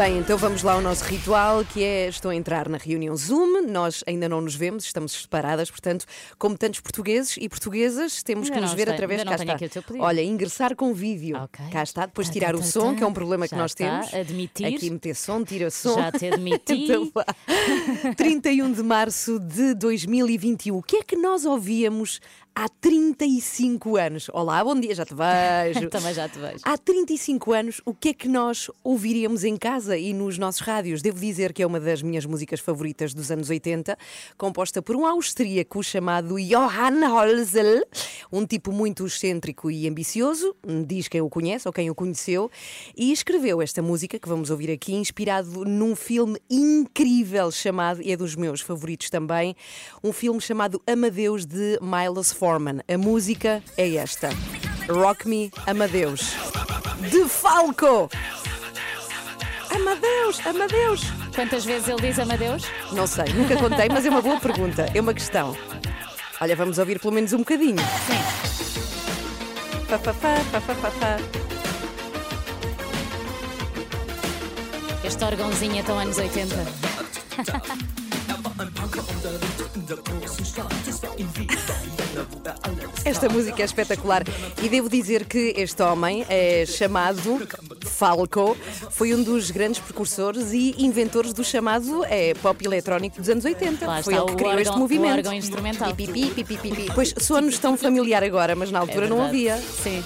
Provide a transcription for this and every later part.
Bem, então vamos lá ao nosso ritual, que é estou a entrar na reunião Zoom. Nós ainda não nos vemos, estamos separadas, portanto, como tantos portugueses e portuguesas, temos Ainda que nos não ver através não cá está. Olha, ingressar com vídeo. Ok. Cá está, depois Tá, tirar tá, o tá, som, que é um problema que nós temos. admitir. Aqui meter som, tira som. Já te admiti. Então vá. 31 de março de 2021. O que é que nós ouvíamos há 35 anos? Olá, bom dia, já te vejo. Também já te vejo. Há 35 anos, o que é que nós ouviríamos em casa e nos nossos rádios? Devo dizer que é uma das minhas músicas favoritas dos anos 80, composta por um austríaco chamado Johann Holzel, um tipo muito excêntrico e ambicioso, diz quem o conhece ou quem o conheceu, e escreveu esta música que vamos ouvir aqui, inspirado num filme incrível chamado, e é dos meus favoritos também, um filme chamado Amadeus de Milos Forman. A música é esta. Rock Me Amadeus. De Falco! Amadeus, Amadeus! Quantas vezes ele diz Amadeus? Não sei, nunca contei, mas é uma boa pergunta, é uma questão. Olha, vamos ouvir pelo menos um bocadinho. Sim. Fá, fá, fá. Este órgãozinho é tão anos 80. Esta música é espetacular e devo dizer que este homem é chamado Falco, foi um dos grandes precursores e inventores do chamado é, pop eletrónico dos anos 80. Lá foi ele que o criou órgão- este o movimento. órgão instrumental. Pipi, pipi, pipi. Pois soa-nos tão familiar agora, mas na altura É não havia. Sim.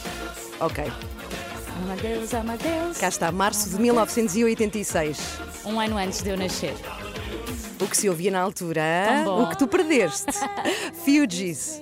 Ok, Amadeus, Amadeus. cá está, março de 1986. Um ano antes de eu nascer. O que se ouvia na altura, o que tu perdeste. Fugees.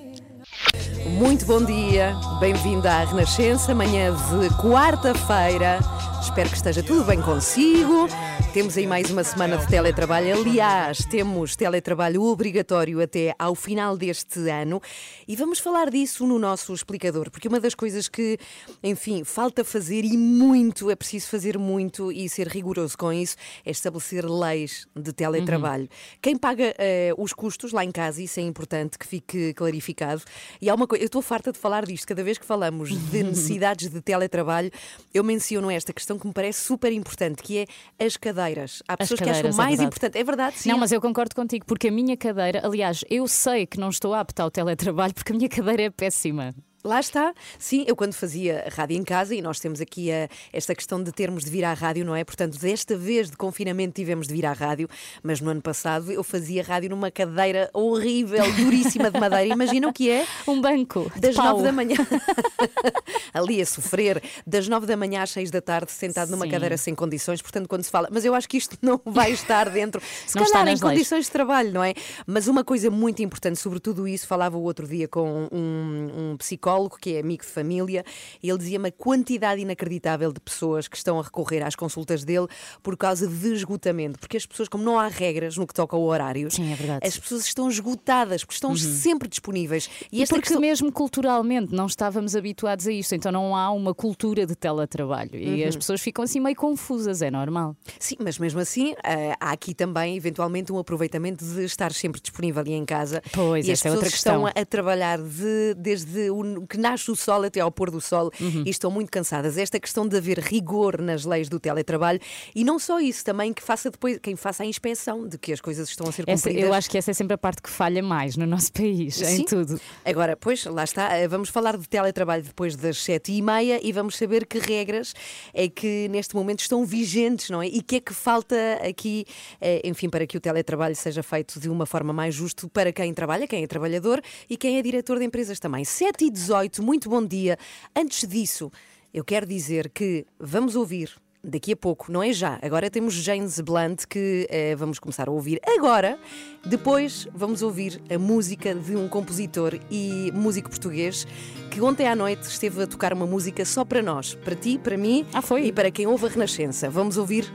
Muito bom dia, bem-vindo à Renascença, manhã de quarta-feira. Espero que esteja tudo bem consigo. Temos aí mais uma semana de teletrabalho. Aliás, temos teletrabalho obrigatório até ao final deste ano e vamos falar disso no nosso explicador, porque uma das coisas que, enfim, falta fazer e muito, é preciso fazer muito e ser rigoroso com isso, é estabelecer leis de teletrabalho. Quem paga eh, os custos lá em casa, isso é importante que fique clarificado. E há uma coisa, eu estou farta de falar disto, cada vez que falamos de necessidades de teletrabalho, eu menciono esta questão que me parece super importante, que é as cadeiras. Há pessoas que acham cadeiras, é mais verdade. importante. É verdade, sim. Não, mas eu concordo contigo, porque a minha cadeira, aliás, eu sei que não estou apta ao teletrabalho porque a minha cadeira é péssima. Lá está. Sim, eu quando fazia rádio em casa, e nós temos aqui a- esta questão de termos de vir à rádio, não é? Portanto, desta vez de confinamento tivemos de vir à rádio, mas no ano passado eu fazia rádio numa cadeira horrível, duríssima de madeira. Imagina o que é? Um banco. Das nove da manhã. Ali a sofrer, das nove da manhã às seis da tarde, sentado numa Sim. cadeira sem condições. Portanto, quando se fala, mas eu acho que isto não vai estar dentro, se Não está calhar em leis. condições de trabalho, não é? Mas uma coisa muito importante, sobretudo isso, falava o outro dia com um, um psicólogo que é amigo de família, e ele dizia-me a quantidade inacreditável de pessoas que estão a recorrer às consultas dele por causa de esgotamento. Porque as pessoas, como não há regras no que toca a horários, Sim, é verdade. as pessoas estão esgotadas, porque estão sempre disponíveis. E E porque questão- mesmo culturalmente não estávamos habituados a isto, então não há uma cultura de teletrabalho Uhum. e as pessoas ficam assim meio confusas, é normal. Sim, mas mesmo assim eh, há aqui também eventualmente um aproveitamento de estar sempre disponível ali em casa. Pois, e as é pessoas outra estão a trabalhar de- desde o que nasce o sol até ao pôr do sol Uhum. e estão muito cansadas. Esta questão de haver rigor nas leis do teletrabalho e não só isso, também que faça depois quem faça a inspeção de que as coisas estão a ser Essa- cumpridas. eu acho que essa é sempre a parte que falha mais no nosso país, em Sim. tudo. Agora, pois, lá está, eh, vamos falar de teletrabalho depois das sete e meia e vamos saber que regras é que neste momento estão vigentes, não é? E que é que falta aqui, eh, enfim, para que o teletrabalho seja feito de uma forma mais justa para quem trabalha, quem é trabalhador e quem é diretor de empresas também. 7 e 18, muito bom dia. Antes disso, eu quero dizer que vamos ouvir Daqui a pouco, não é já. Agora temos James Blunt que eh, vamos começar a ouvir agora. Depois vamos ouvir a música de um compositor e músico português que ontem à noite esteve a tocar uma música só para nós, para ti, para mim Ah, e para quem ouve a Renascença. Vamos ouvir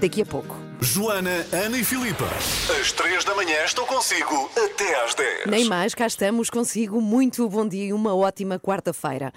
daqui a pouco. Joana, Ana e Filipa. Às três da manhã estou consigo até às 10. Nem mais, cá estamos consigo. Muito bom dia e uma ótima quarta-feira.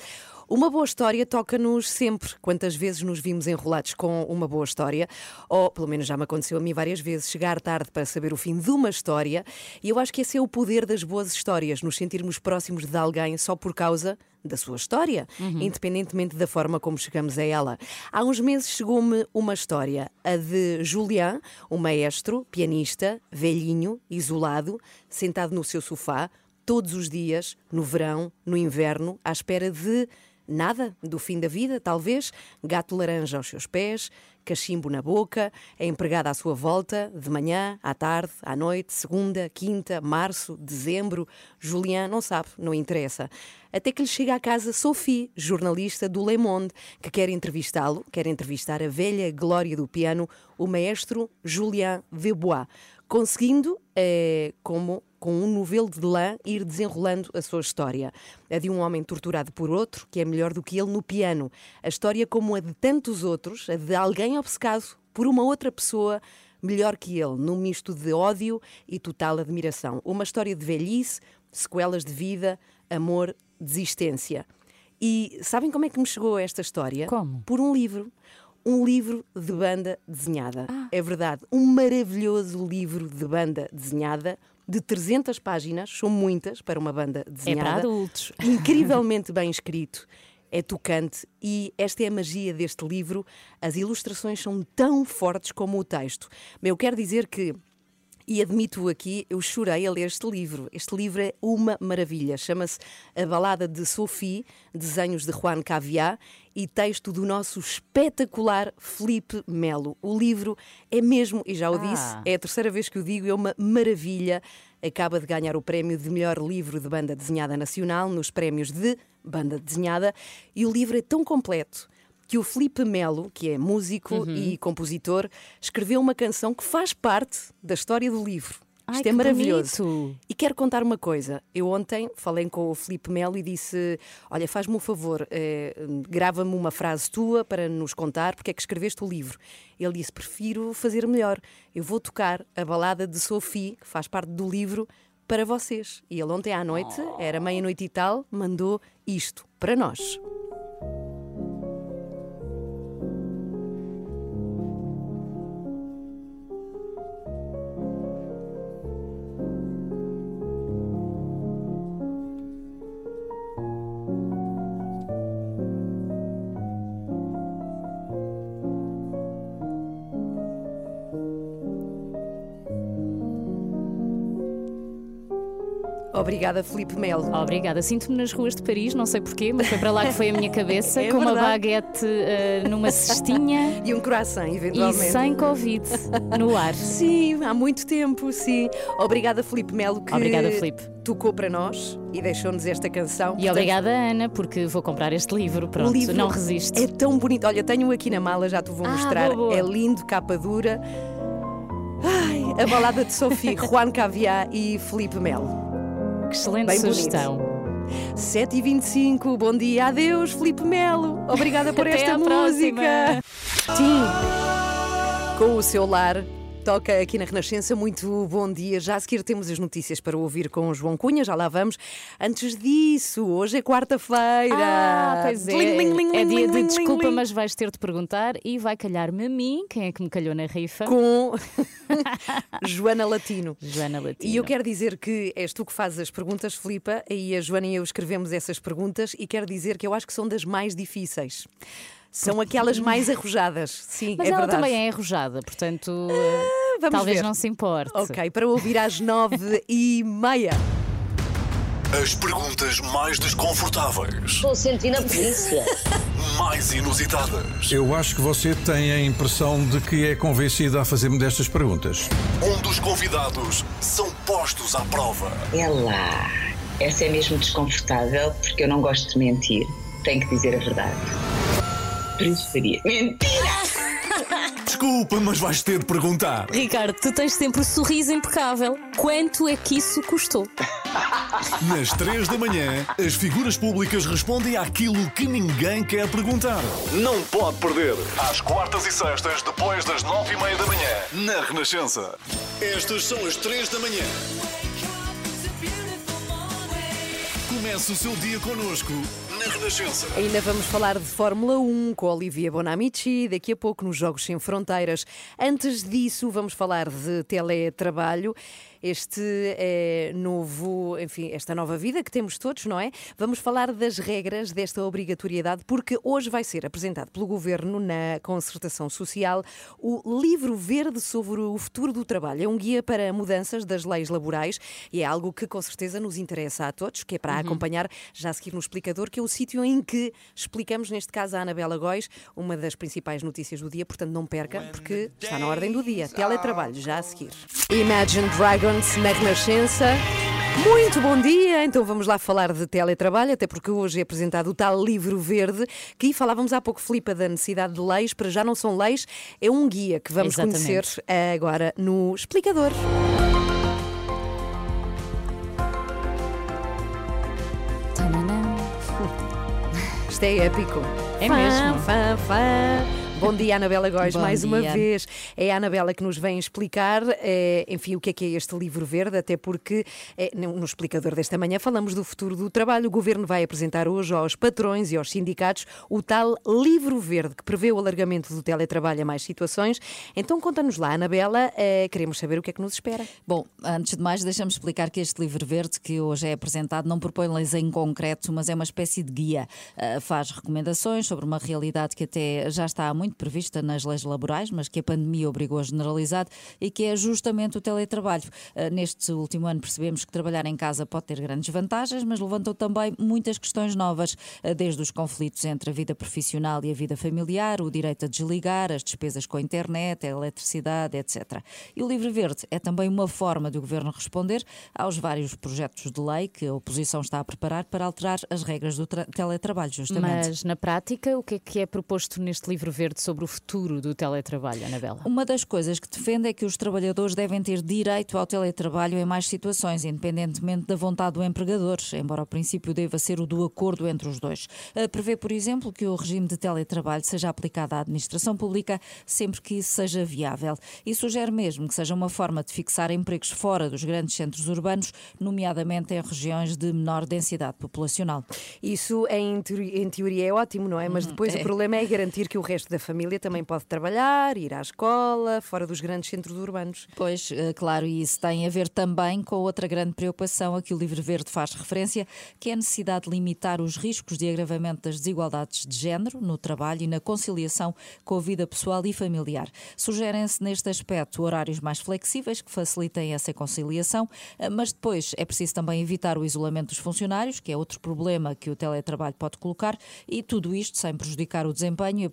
Uma boa história toca-nos sempre. Quantas vezes nos vimos enrolados com uma boa história, ou pelo menos já me aconteceu a mim várias vezes, chegar tarde para saber o fim de uma história, e eu acho que esse é o poder das boas histórias, nos sentirmos próximos de alguém só por causa da sua história, independentemente da forma como chegamos a ela. Há uns meses chegou-me uma história, a de Julian, um maestro, pianista, velhinho, isolado, sentado no seu sofá, todos os dias, no verão, no inverno, à espera de nada do fim da vida, talvez, gato laranja aos seus pés, cachimbo na boca, a empregada à sua volta, de manhã, à tarde, à noite, segunda, quinta, março, dezembro. Julian não sabe, não interessa. Até que lhe chega à casa Sophie, jornalista do Le Monde, que quer entrevistá-lo, quer entrevistar a velha glória do piano, o maestro Julien Vebois, conseguindo, eh, como com um novelo de lã, ir desenrolando a sua história. A de um homem torturado por outro, que é melhor do que ele no piano. A história como a de tantos outros, a de alguém obcecado por uma outra pessoa melhor que ele, num misto de ódio e total admiração. Uma história de velhice, sequelas de vida, amor, desistência. E sabem como é que me chegou esta história? Como? Por um livro. Um livro de banda desenhada. É verdade. Um maravilhoso livro de banda desenhada de 300 páginas, são muitas para uma banda É desenhada. para adultos. Incrivelmente bem escrito. É tocante e esta é a magia deste livro. As ilustrações são tão fortes como o texto. Eu quero dizer que e admito aqui, eu chorei a ler este livro. Este livro é uma maravilha. Chama-se A Balada de Sophie, desenhos de Juan Caviá e texto do nosso espetacular Felipe Melo. O livro é mesmo, e já o disse, Ah. é a terceira vez que o digo, é uma maravilha. Acaba de ganhar o prémio de melhor livro de banda desenhada nacional nos prémios de banda desenhada e o livro é tão completo que o Felipe Melo, que é músico Uhum. e compositor, escreveu uma canção que faz parte da história do livro. Ai, Isto é maravilhoso. bonito. E quero contar uma coisa. Eu ontem falei com o Felipe Melo e disse: Olha, faz-me um favor, eh, grava-me uma frase tua para nos contar porque é que escreveste o livro. Ele disse: Prefiro fazer melhor. Eu vou tocar a balada de Sophie, que faz parte do livro, para vocês. E ele ontem à noite, era meia-noite e tal, mandou isto para nós. Obrigada, Felipe Melo. Obrigada. Sinto-me nas ruas de Paris, não sei porquê, mas foi para lá que foi a minha cabeça, É com uma verdade. baguete eh, numa cestinha E um croissant, e eventualmente. sem Covid no ar. Sim, há muito tempo, sim. Obrigada, Felipe Melo, que Obrigada, Filipe. tocou para nós e deixou-nos esta canção. E Portanto, obrigada, Ana, porque vou comprar este livro. Pronto, livro não resisto. É tão bonito. Olha, tenho aqui na mala, já te vou Ah, mostrar. boa, boa. É lindo, capa dura. Ai, a balada de Sophie, Juan Caviá e Felipe Melo. Que excelente bem bonito. sugestão. 7h25, bom dia, adeus, Felipe Melo. Obrigada por Até esta música. próxima. Tim, com o seu lar. Toca aqui na Renascença, muito bom dia. Já a seguir temos as notícias para ouvir com o João Cunha, já lá vamos. Antes disso, hoje é quarta-feira. Ah, pois é. Ling, ling, ling, é dia de desculpa, mas vais ter de perguntar e vai calhar-me a mim, quem é que me calhou na rifa? Com Joana Latino. Joana Latino. E eu quero dizer que és tu que fazes as perguntas, Filipa, e a Joana e eu escrevemos essas perguntas, e quero dizer que eu acho que são das mais difíceis. São aquelas mais arrojadas. Sim, Mas é ela verdade. também é arrojada, portanto, vamos talvez ver. não se importe. Ok, para ouvir às nove e meia. As perguntas mais desconfortáveis, Estou sentindo a polícia. mais inusitadas. Eu acho que você tem a impressão de que é convencida a fazer-me destas perguntas. Onde os convidados são postos à prova. É lá. Essa é mesmo desconfortável porque eu não gosto de mentir. Tenho que dizer a verdade. Preferia. Mentira! Desculpa, mas vais ter de perguntar. Ricardo, tu tens sempre o sorriso impecável. Quanto é que isso custou? Nas 3 da manhã, as figuras públicas respondem àquilo que ninguém quer perguntar. Não pode perder. Às quartas e sextas, depois das 9 e meia da manhã, na Renascença. Estas são as 3 da manhã. Comece o seu dia connosco na Renascença. Ainda vamos falar de Fórmula 1 com Olivia Bonamici, daqui a pouco nos Jogos Sem Fronteiras. Antes disso, vamos falar de teletrabalho. Este é novo, enfim, esta nova vida que temos todos, não é? Vamos falar das regras desta obrigatoriedade, porque hoje vai ser apresentado pelo Governo na Concertação Social o Livro Verde sobre o Futuro do Trabalho. É um guia para mudanças das leis laborais e é algo que com certeza nos interessa a todos, que é para acompanhar já a seguir no explicador, que é o sítio em que explicamos, neste caso, a Anabela Góis, uma das principais notícias do dia, portanto não perca, porque está na ordem do dia. Teletrabalho, já a seguir. Imagine Dragons na Renascença. Muito bom dia! Então vamos lá falar de teletrabalho, até porque hoje é apresentado o tal livro verde, que falávamos há pouco, Filipa, da necessidade de leis, para já não são leis, é um guia que vamos Exatamente. conhecer agora no explicador. Isto é épico. É Fã, mesmo. Fã, fã. Bom dia, Anabela Góis, Bom mais uma dia. vez. É a Anabela que nos vem explicar, eh, enfim, o que é que é este livro verde, até porque eh, no explicador desta manhã falamos do futuro do trabalho. O Governo vai apresentar hoje aos patrões e aos sindicatos o tal livro verde que prevê o alargamento do teletrabalho a mais situações. Então conta-nos lá, Anabela, eh, queremos saber o que é que nos espera. Bom, antes de mais, deixamos explicar que este livro verde que hoje é apresentado não propõe leis em concreto, mas é uma espécie de guia. Ah, faz recomendações sobre uma realidade que até já está há muito prevista nas leis laborais, mas que a pandemia obrigou a generalizar e que é justamente o teletrabalho. Ah, neste último ano percebemos que trabalhar em casa pode ter grandes vantagens, mas levantou também muitas questões novas, ah, desde os conflitos entre a vida profissional e a vida familiar, o direito a desligar, as despesas com a internet, a eletricidade, etc. E o livro verde é também uma forma do governo responder aos vários projetos de lei que a oposição está a preparar para alterar as regras do tra- teletrabalho, justamente. Mas na prática, o que é que é proposto neste livro verde sobre o futuro do teletrabalho, Anabela? Uma das coisas que defende é que os trabalhadores devem ter direito ao teletrabalho em mais situações, independentemente da vontade do empregador, embora o princípio deva ser o do acordo entre os dois. Uh, Prevê, por exemplo, que o regime de teletrabalho seja aplicado à administração pública sempre que isso seja viável. E sugere mesmo que seja uma forma de fixar empregos fora dos grandes centros urbanos, nomeadamente em regiões de menor densidade populacional. Isso em teoria, em teoria é ótimo, não é? Mas depois o problema é garantir que o resto da família também pode trabalhar, ir à escola, fora dos grandes centros urbanos. Pois, eh, claro, e isso tem a ver também com outra grande preocupação a que o Livro Verde faz referência, que é a necessidade de limitar os riscos de agravamento das desigualdades de género no trabalho e na conciliação com a vida pessoal e familiar. Sugerem-se neste aspecto horários mais flexíveis que facilitem essa conciliação, eh, mas depois é preciso também evitar o isolamento dos funcionários, que é outro problema que o teletrabalho pode colocar, e tudo isto sem prejudicar o desempenho e a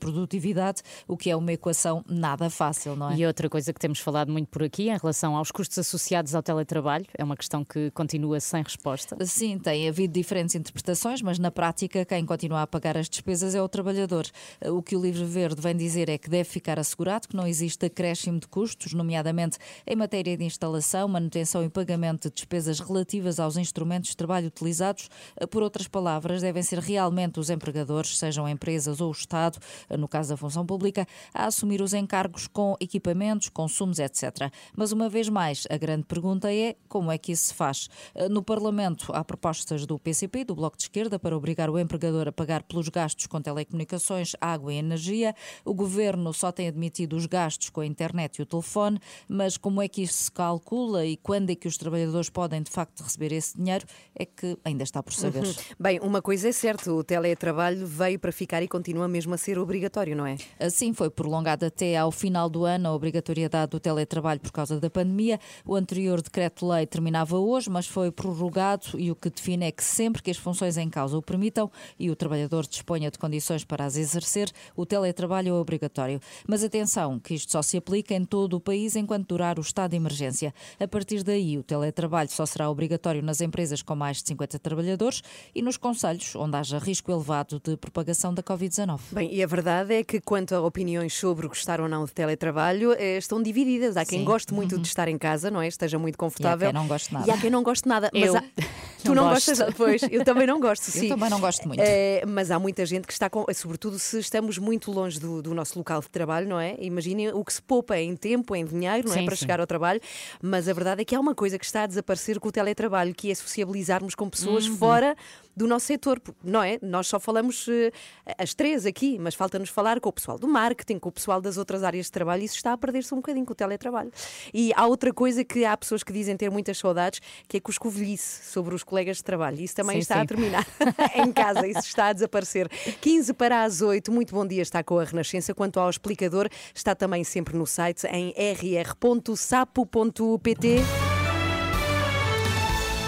produtividade, o que é uma equação nada fácil, não é? E outra coisa que temos falado muito por aqui em relação aos custos associados ao teletrabalho, é uma questão que continua sem resposta. Sim, tem havido diferentes interpretações, mas na prática quem continua a pagar as despesas é o trabalhador. O que o Livro Verde vem dizer é que deve ficar assegurado que não existe acréscimo de custos, nomeadamente em matéria de instalação, manutenção e pagamento de despesas relativas aos instrumentos de trabalho utilizados. Por outras palavras, devem ser realmente os empregadores, sejam empresas ou o Estado, no caso da função pública, a assumir os encargos com equipamentos, consumos, etc. Mas uma vez mais, a grande pergunta é como é que isso se faz? No Parlamento há propostas do PCP, do Bloco de Esquerda, para obrigar o empregador a pagar pelos gastos com telecomunicações, água e energia. O governo só tem admitido os gastos com a internet e o telefone, mas como é que isso se calcula e quando é que os trabalhadores podem de facto receber esse dinheiro é que ainda está por saber. Bem, uma coisa é certa, o teletrabalho veio para ficar e continua mesmo a ser obrigatório, não é? Assim, foi prolongado até ao final do ano a obrigatoriedade do teletrabalho por causa da pandemia. O anterior decreto-lei terminava hoje, mas foi prorrogado e o que define é que sempre que as funções em causa o permitam e o trabalhador disponha de condições para as exercer, o teletrabalho é obrigatório. Mas atenção, que isto só se aplica em todo o país enquanto durar o estado de emergência. A partir daí, o teletrabalho só será obrigatório nas empresas com mais de 50 trabalhadores e nos conselhos onde haja risco elevado de propagação da Covid-19. Bem, e a verdade é que quanto a opiniões sobre gostar ou não de teletrabalho, eh, estão divididas. Há quem Sim. goste muito de estar em casa, não é? Esteja muito confortável. quem não goste nada. E há quem não goste nada. Eu há- Tu não gostas? Pois, eu também não gosto, sim. Eu também não gosto muito. Eh, mas há muita gente que está com, sobretudo se estamos muito longe do, do nosso local de trabalho, não é? Imaginem o que se poupa em tempo, em dinheiro, não é? Sim, Para sim. chegar ao trabalho. Mas a verdade é que há uma coisa que está a desaparecer com o teletrabalho, que é sociabilizarmos com pessoas Uhum. fora do nosso setor, não é? Nós só falamos eh, as três aqui, mas falta-nos falar com o pessoal do marketing, com o pessoal das outras áreas de trabalho, e isso está a perder-se um bocadinho com o teletrabalho. E há outra coisa que há pessoas que dizem ter muitas saudades, que é cuscovelhice sobre os colegas de trabalho. Isso também Sim, está sim. a terminar em casa, isso está a desaparecer. 15 para as 8, muito bom dia, está com a Renascença. Quanto ao explicador, está também sempre no site em rr.sapo.pt.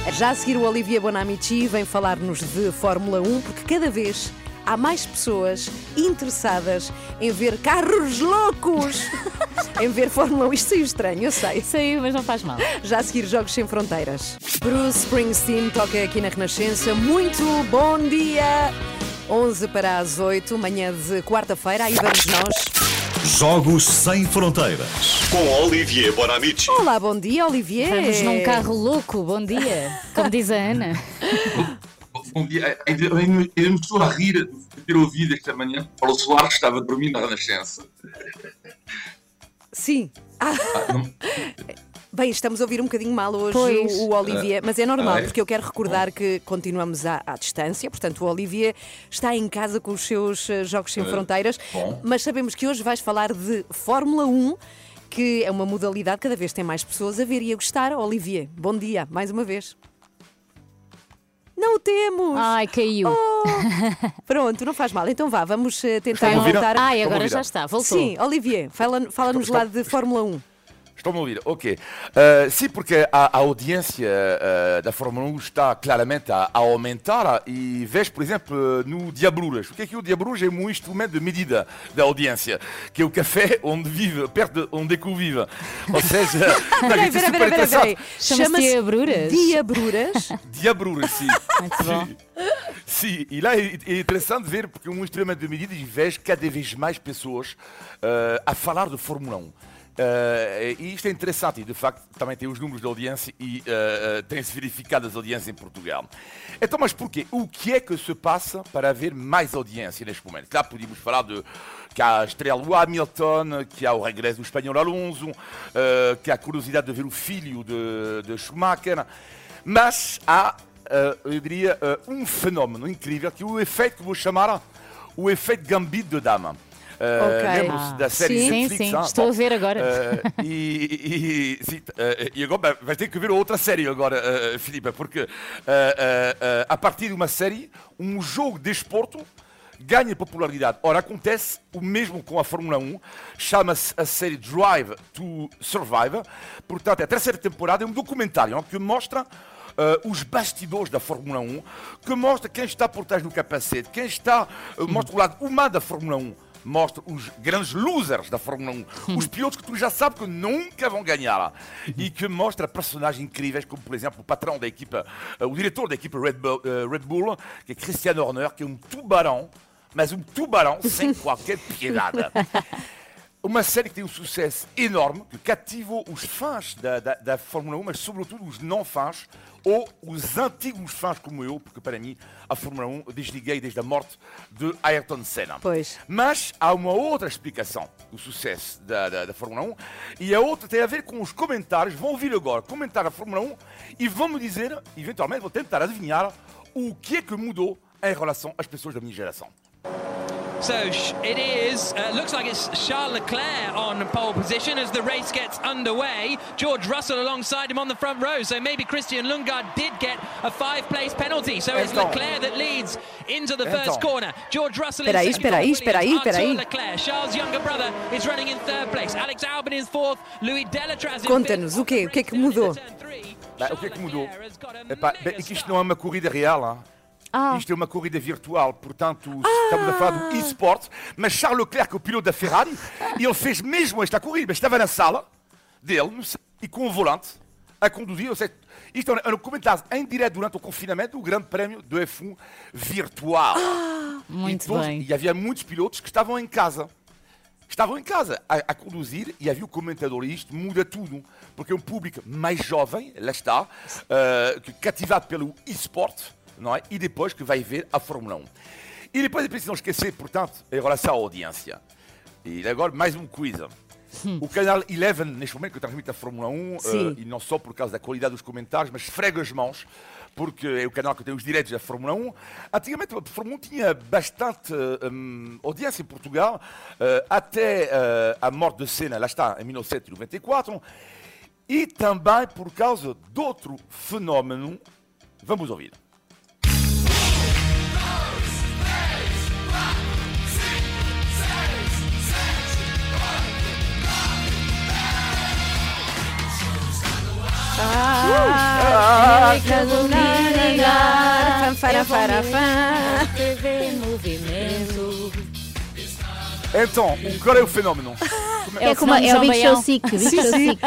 Já a seguir, o Olivier Bonamici vem falar-nos de Fórmula 1, porque cada vez há mais pessoas interessadas em ver carros loucos, em ver Fórmula 1. Isto saiu estranho, eu sei. Saiu, mas não faz mal. Já a seguir, Jogos Sem Fronteiras. Bruce Springsteen toca aqui na Renascença. Muito bom dia! 11 para as 8, manhã de quarta-feira. Aí vamos nós. Jogos Sem Fronteiras. Com Olivier Bonamici. Olá, bom dia, Olivier. Vamos num carro louco, bom dia. Como diz a Ana. Bom dia. Ainda, me estou a rir de ter ouvido esta manhã Paulo Soares que estava a dormir na Renascença. Sim. Ah, Ah, não- Bem, estamos a ouvir um bocadinho mal hoje Pois. o, o Olivier, mas é normal, Ah, é? porque eu quero recordar que continuamos à, à distância, portanto, o Olivier está em casa com os seus eh, Jogos Sem Fronteiras, bom. mas sabemos que hoje vais falar de Fórmula 1, que é uma modalidade que cada vez tem mais pessoas a ver e a gostar. Olivier, bom dia, mais uma vez. Não o temos! Ai, caiu. Oh, pronto, não faz mal. Então vá, vamos eh, tentar voltar. Ai, agora já está, voltou. Sim, Olivier, fala- fala-nos Estou- lá de Fórmula 1. Estão-me a ouvir? Ok. Uh, sim, porque a, a audiência uh, da Fórmula 1 está claramente a, a aumentar e vejo, por exemplo, no Diabruras. O que é que o Diabruras? É um instrumento de medida da audiência, que é o café onde vive, perto de onde é que eu vivo. Ou seja, não, Peraí, é peraí, super peraí, peraí, peraí. Chama-se Diabruras? Diabruras. Diabruras, sim. Muito bom. Sim, e lá é, é interessante ver, porque é um instrumento de medida e vejo cada vez mais pessoas eh, a falar de Fórmula 1. Eh, e isto é interessante, e de facto também tem os números de audiência e eh, tem-se verificado as audiências em Portugal. Então, mas porquê? O que é que se passa para haver mais audiência neste momento? Lá podíamos falar de que há a estrela do Hamilton, que há o regresso do espanhol Alonso, eh, que há a curiosidade de ver o filho de, de Schumacher, mas há eu diria, um fenómeno incrível que é o efeito que vou chamar o efeito gambito de dama. Eh, Ok. Lembram-se da série Sim. Sim, Netflix? sim, ah? estou Bom, a ver agora. eh, e, e, sim, eh, e agora vai ter que ver outra série agora, Filipe, porque a partir de uma série, um jogo de esporto ganha popularidade. Ora, acontece o mesmo com a Fórmula 1, chama-se a série Drive to Survive, portanto, a terceira temporada é um documentário que mostra eh, os bastidores da Fórmula 1, que mostra quem está por trás do capacete, quem está, eh, mostra o lado humano da Fórmula 1, mostra os grandes losers da Fórmula 1, os pilotos que tu já sabes que nunca vão ganhar, e que mostra personagens incríveis, como por exemplo o patrão da equipa, eh, o diretor da equipa Red Bull, eh, Red Bull, que é Christian Horner, que é um tubarão, mas um tubarão sem qualquer piedade. Uma série que tem um sucesso enorme, que cativou os fãs da, da, da Fórmula 1, mas sobretudo os não fãs, ou os antigos fãs como eu, porque para mim a Fórmula 1 eu desliguei desde a morte de Ayrton Senna. Pois. Mas há uma outra explicação do sucesso da, da, da Fórmula 1 e a outra tem a ver com os comentários. Vão ouvir agora comentar a Fórmula 1 e vão me dizer, eventualmente, vou tentar adivinhar o que é que mudou em relação às pessoas da minha geração. So it is. Uh, looks like it's Charles Leclerc on pole position as the race gets underway. George Russell alongside him on the front row. So maybe Christian Lundgaard did get a five-place penalty. So it's Então. Leclerc that leads into the first corner. George Russell Espera aí, in second. espera aí, for espera aí, espera aí. Leclerc, Charles' younger brother, is running in third place. Alex Albon is fourth. Louis Delatraz in Conta-nos, fifth. o quê? O que é que mudou? Bem, o que é que mudou? Epá, bem, é que isto não é uma corrida real. hein? Ah. Isto é uma corrida virtual, portanto, estamos a falar do e-sport. Mas Charles Leclerc, o piloto da Ferrari, ele fez mesmo esta corrida. Estava na sala dele e com o volante a conduzir. Ou seja, isto é um comentário em direto durante o confinamento do Grande Prémio do F1 virtual. Muito e, todos- bem. e havia muitos pilotos que estavam em casa. estavam em casa a, a conduzir e havia o comentador e isto muda tudo, porque é um público mais jovem, lá está, uh, cativado pelo e-sport, não é? E depois que vai ver a Fórmula 1. E depois é preciso não esquecer, portanto, em relação à audiência. E agora mais um quiz. O canal Eleven, neste momento, que transmite a Fórmula 1, uh, e não só por causa da qualidade dos comentários, mas esfrega as mãos, porque é o canal que tem os direitos da Fórmula 1. Antigamente, a Fórmula 1 tinha bastante um, audiência em Portugal, uh, até uh, a morte de Senna, lá está, em 1994, e também por causa de outro fenómeno. Vamos ouvir. Então, qual é o fenômeno? É, como é o Big Show Sick. Big Show Sick.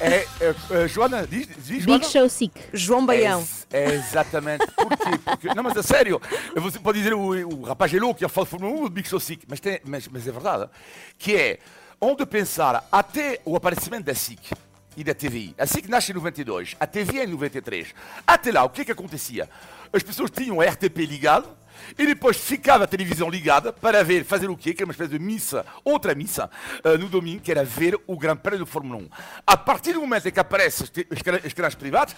É, é, é, Joana, diz, diz Joana? Big Show Sick. João Baião. É, é exatamente. Porquê? Porque, não, mas a sério, você pode dizer o, o rapaz é louco que fala Fórmula 1, o Big Show Sick, mas, tem, mas, mas é verdade. Que é, onde pensar até o aparecimento da SIC e da TVI. A SIC nasce em 92, a TVI em 93. Até lá, o que é que acontecia? As pessoas tinham a RTP ligado, e depois ficava a televisão ligada para ver, fazer o quê? Que era uma espécie de missa, outra missa, uh, no domingo, que era ver o Grande Prémio de Fórmula 1. A partir do momento em que aparecem os canais privados,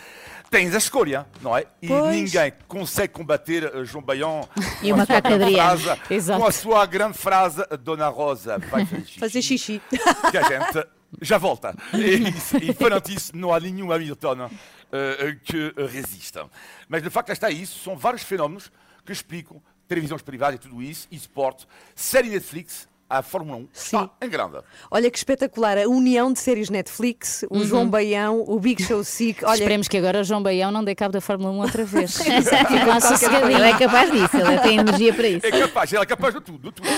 tens a escolha, não é? E Pois. ninguém consegue combater uh, João Baião E com, o a sua macaco grande Adriano. frase, com a sua grande frase, Dona Rosa, vai fazer xixi. Fazer xixi. que a gente já volta. E, e perante isso, não há nenhum Hamilton uh, que resista. Mas de facto, está isso. São vários fenómenos que explicam televisões privadas e tudo isso, e-sport, série Netflix, a Fórmula 1 está em grande. Olha que espetacular, a união de séries Netflix, o Uhum. João Baião, o Big Show Sick. Olha, Esperemos que agora o João Baião não dê cabo da Fórmula 1 outra vez. Ele é capaz disso, ele tem energia para isso. É capaz, ela é capaz de tudo. De tudo.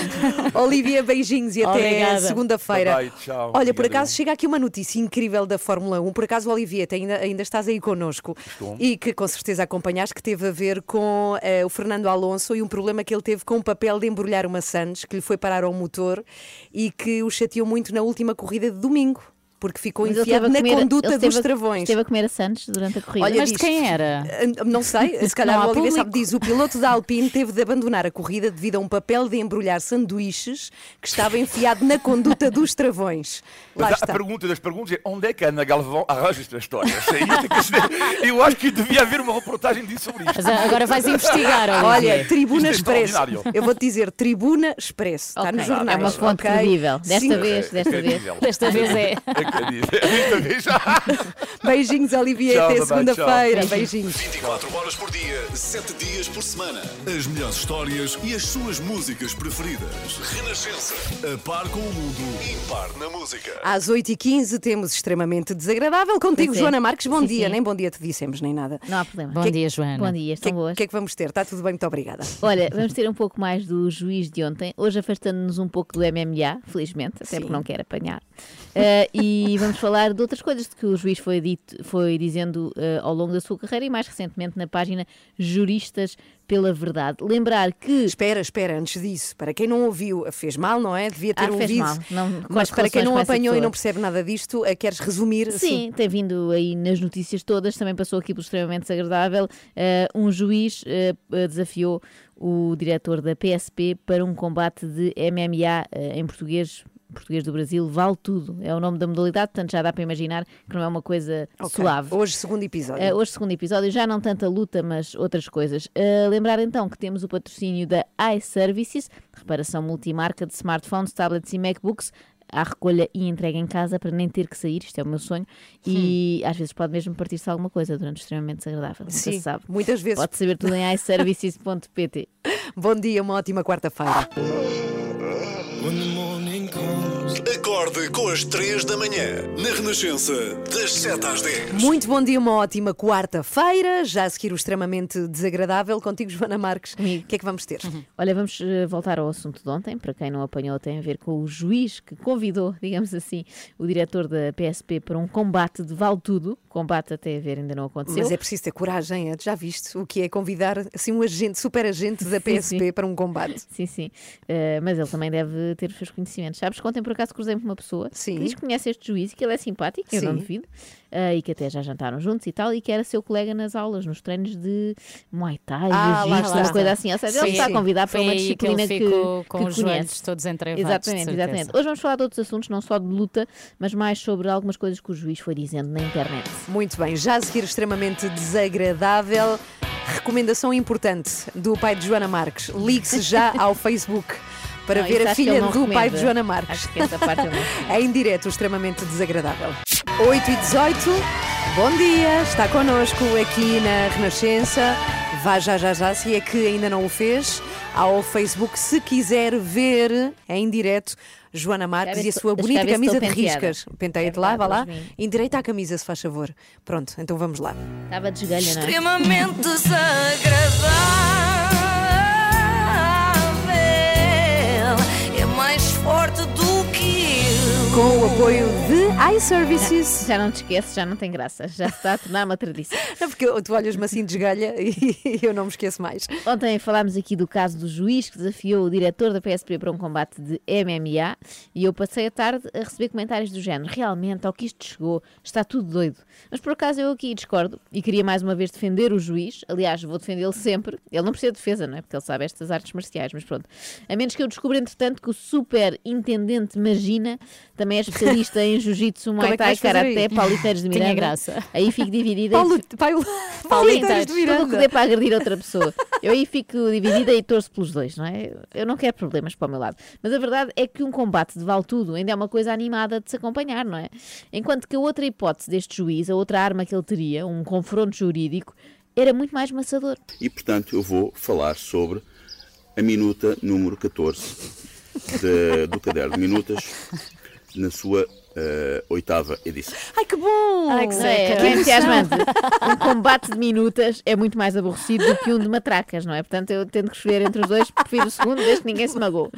Olivia, beijinhos e até segunda-feira. Olha, por acaso chega aqui uma notícia incrível da Fórmula 1. Por acaso, Olivia, ainda, ainda estás aí connosco Estou. e que com certeza acompanhaste, que teve a ver com eh, o Fernando Alonso e um problema que ele teve com o papel de embrulhar uma Sands, que lhe foi parar ao motor e que o chateou muito na última corrida de domingo. Porque ficou Mas enfiado na comer- conduta dos a- travões. Esteve a comer a Santos durante a corrida. Olha, Mas de quem era? Ah, Não sei, se calhar Não há o público. sabe diz. O piloto da Alpine teve de abandonar a corrida devido a um papel de embrulhar sanduíches que estava enfiado na conduta dos travões. Lá Mas está. a pergunta das perguntas é onde é que a Ana Galvão arranja estas histórias? Aí eu, acho que devia haver uma reportagem disso sobre isto. Mas agora vais investigar, Olivia. Olha, Tribuna é Expresso. Eu vou-te dizer, Tribuna Expresso. Está Ok, nos jornais. É uma fonte ok? credível. Desta Sim. vez, desta vez. Incrível. Desta vez é. Já. Beijinhos. Tchau, Até segunda-feira. Beijinhos. 24 horas por dia, 7 dias por semana. As melhores histórias e as suas músicas preferidas. Renascença. A par com o mundo. Impar na música. Às 8h15 temos extremamente desagradável contigo, Pois é. Joana Marques. Bom Sim, dia. sim. Nem bom dia te dissemos, nem nada. Não há problema. Bom Que- dia, Joana. Bom dia, O que, estão é- boas. que é que vamos ter? Está tudo bem, muito obrigada. Olha, vamos ter um pouco mais do juiz de ontem, hoje afastando-nos um pouco do MMA, felizmente, até Sim. porque não quer apanhar. Eh, e vamos falar de outras coisas que o juiz foi, dito, foi dizendo eh, ao longo da sua carreira e mais recentemente na página Juristas pela Verdade. Lembrar que. Espera, espera, antes disso, para quem não ouviu, fez mal, não é? Devia ter Ah, ouvido. mal, não- mas as para quem não apanhou e não percebe nada disto, eh, queres resumir? Sim, tem vindo aí nas notícias todas, também passou aqui pelo extremamente desagradável. eh, um juiz desafiou o diretor da PSP para um combate de MMA em português. Português do Brasil, vale tudo. É o nome da modalidade, portanto já dá para imaginar que não é uma coisa Ok. suave. Hoje, segundo episódio. Eh, hoje, segundo episódio, já não tanta luta, mas outras coisas. Eh, lembrar então que temos o patrocínio da iServices, reparação multimarca de smartphones, tablets e MacBooks. À recolha e entrega em casa para nem ter que sair, isto é o meu sonho. E às vezes pode mesmo partir-se alguma coisa durante o extremamente desagradável. Nunca Sim, se sabe. muitas vezes. Pode saber tudo em iServices.pt. Bom dia, uma ótima quarta-feira. Acorde com as 3 da manhã. Na Renascença, das 7 às 10. Muito bom dia, uma ótima quarta-feira. Já a seguir o extremamente desagradável. Contigo, Joana Marques. O que é que vamos ter? Olha, vamos eh, voltar ao assunto de ontem. Para quem não apanhou, tem a ver com o juiz que convidou, digamos assim, o diretor da PSP para um combate de vale tudo. Combate até a ver ainda não aconteceu. Mas é preciso ter coragem, é? já viste o que é convidar assim um agente, super agente da Sim, PSP sim. para um combate. Sim, sim. Eh, mas ele também deve ter os seus conhecimentos. Sabes que ontem por acaso cruzei-me com uma pessoa que diz que conhece este juiz e que ele é simpático, eu não Sim. duvido, eh, e que até já jantaram juntos e tal, e que era seu colega nas aulas, nos treinos de Muay Thai, Ah, lá jiu-jitsu, uma coisa assim. Ou seja, ele Sim, está a sim. convidar para Foi uma que disciplina ele que, ficou com que os conhece. todos entrevados, Exatamente, exatamente. Hoje vamos falar de outros assuntos, não só de luta, mas mais sobre algumas coisas que o juiz foi dizendo na internet. Muito bem, já a seguir extremamente desagradável. Recomendação importante do pai de Joana Marques. Ligue-se já ao Facebook para Não, ver a filha do pai de Joana Marques. Acho que essa parte ele não recomenda. em direto, extremamente desagradável. 8 e 18, bom dia, está connosco aqui na Renascença. Vá já, já, já, se é que ainda não o fez, ao Facebook, se quiser ver em direto Joana Marques e a sua bonita camisa de riscas. Penteia-te lá, vá lá. Verdade, hoje Endireita a camisa, se faz favor. Pronto, então vamos lá. Estava de esgalha, não é? Extremamente desagradável. Com o apoio de iServices. Já não te esqueces, já não tem graça, já está a tornar uma tradição. Não, porque tu olhas-me assim de esgalha e eu não me esqueço mais. Ontem falámos aqui do caso do juiz que desafiou o diretor da PSP para um combate de MMA e eu passei a tarde a receber comentários do género. Realmente, ao que isto chegou, está tudo doido. Mas por acaso eu aqui discordo e queria mais uma vez defender o juiz. Aliás, vou defendê-lo sempre. Ele não precisa de defesa, não é? Porque ele sabe estas artes marciais, mas pronto. A menos que eu descubra, entretanto, que o super intendente Magina também é especialista em jiu-jitsu, muay é thai, aí? karaté, pauliteiros de Tinha Miranda. graça. Aí fico dividida. Paulo, Paulo, Pauliteiros de Tudo o que Miranda. dê para agredir outra pessoa. Eu aí fico dividida e torço pelos dois, não é? Eu não quero problemas para o meu lado. Mas a verdade é que um combate de vale tudo ainda é uma coisa animada de se acompanhar, não é? Enquanto que a outra hipótese deste juiz, a outra arma que ele teria, um confronto jurídico, era muito mais maçador. E, portanto, eu vou falar sobre a minuta número 14 de- do caderno de minutas, na sua eh, oitava edição. Ai, que bom! Ai, que é, é entusiasmante. Um combate de minutas é muito mais aborrecido do que um de matracas, não é? Portanto, eu tendo que escolher entre os dois, prefiro o segundo, desde que ninguém se magoou.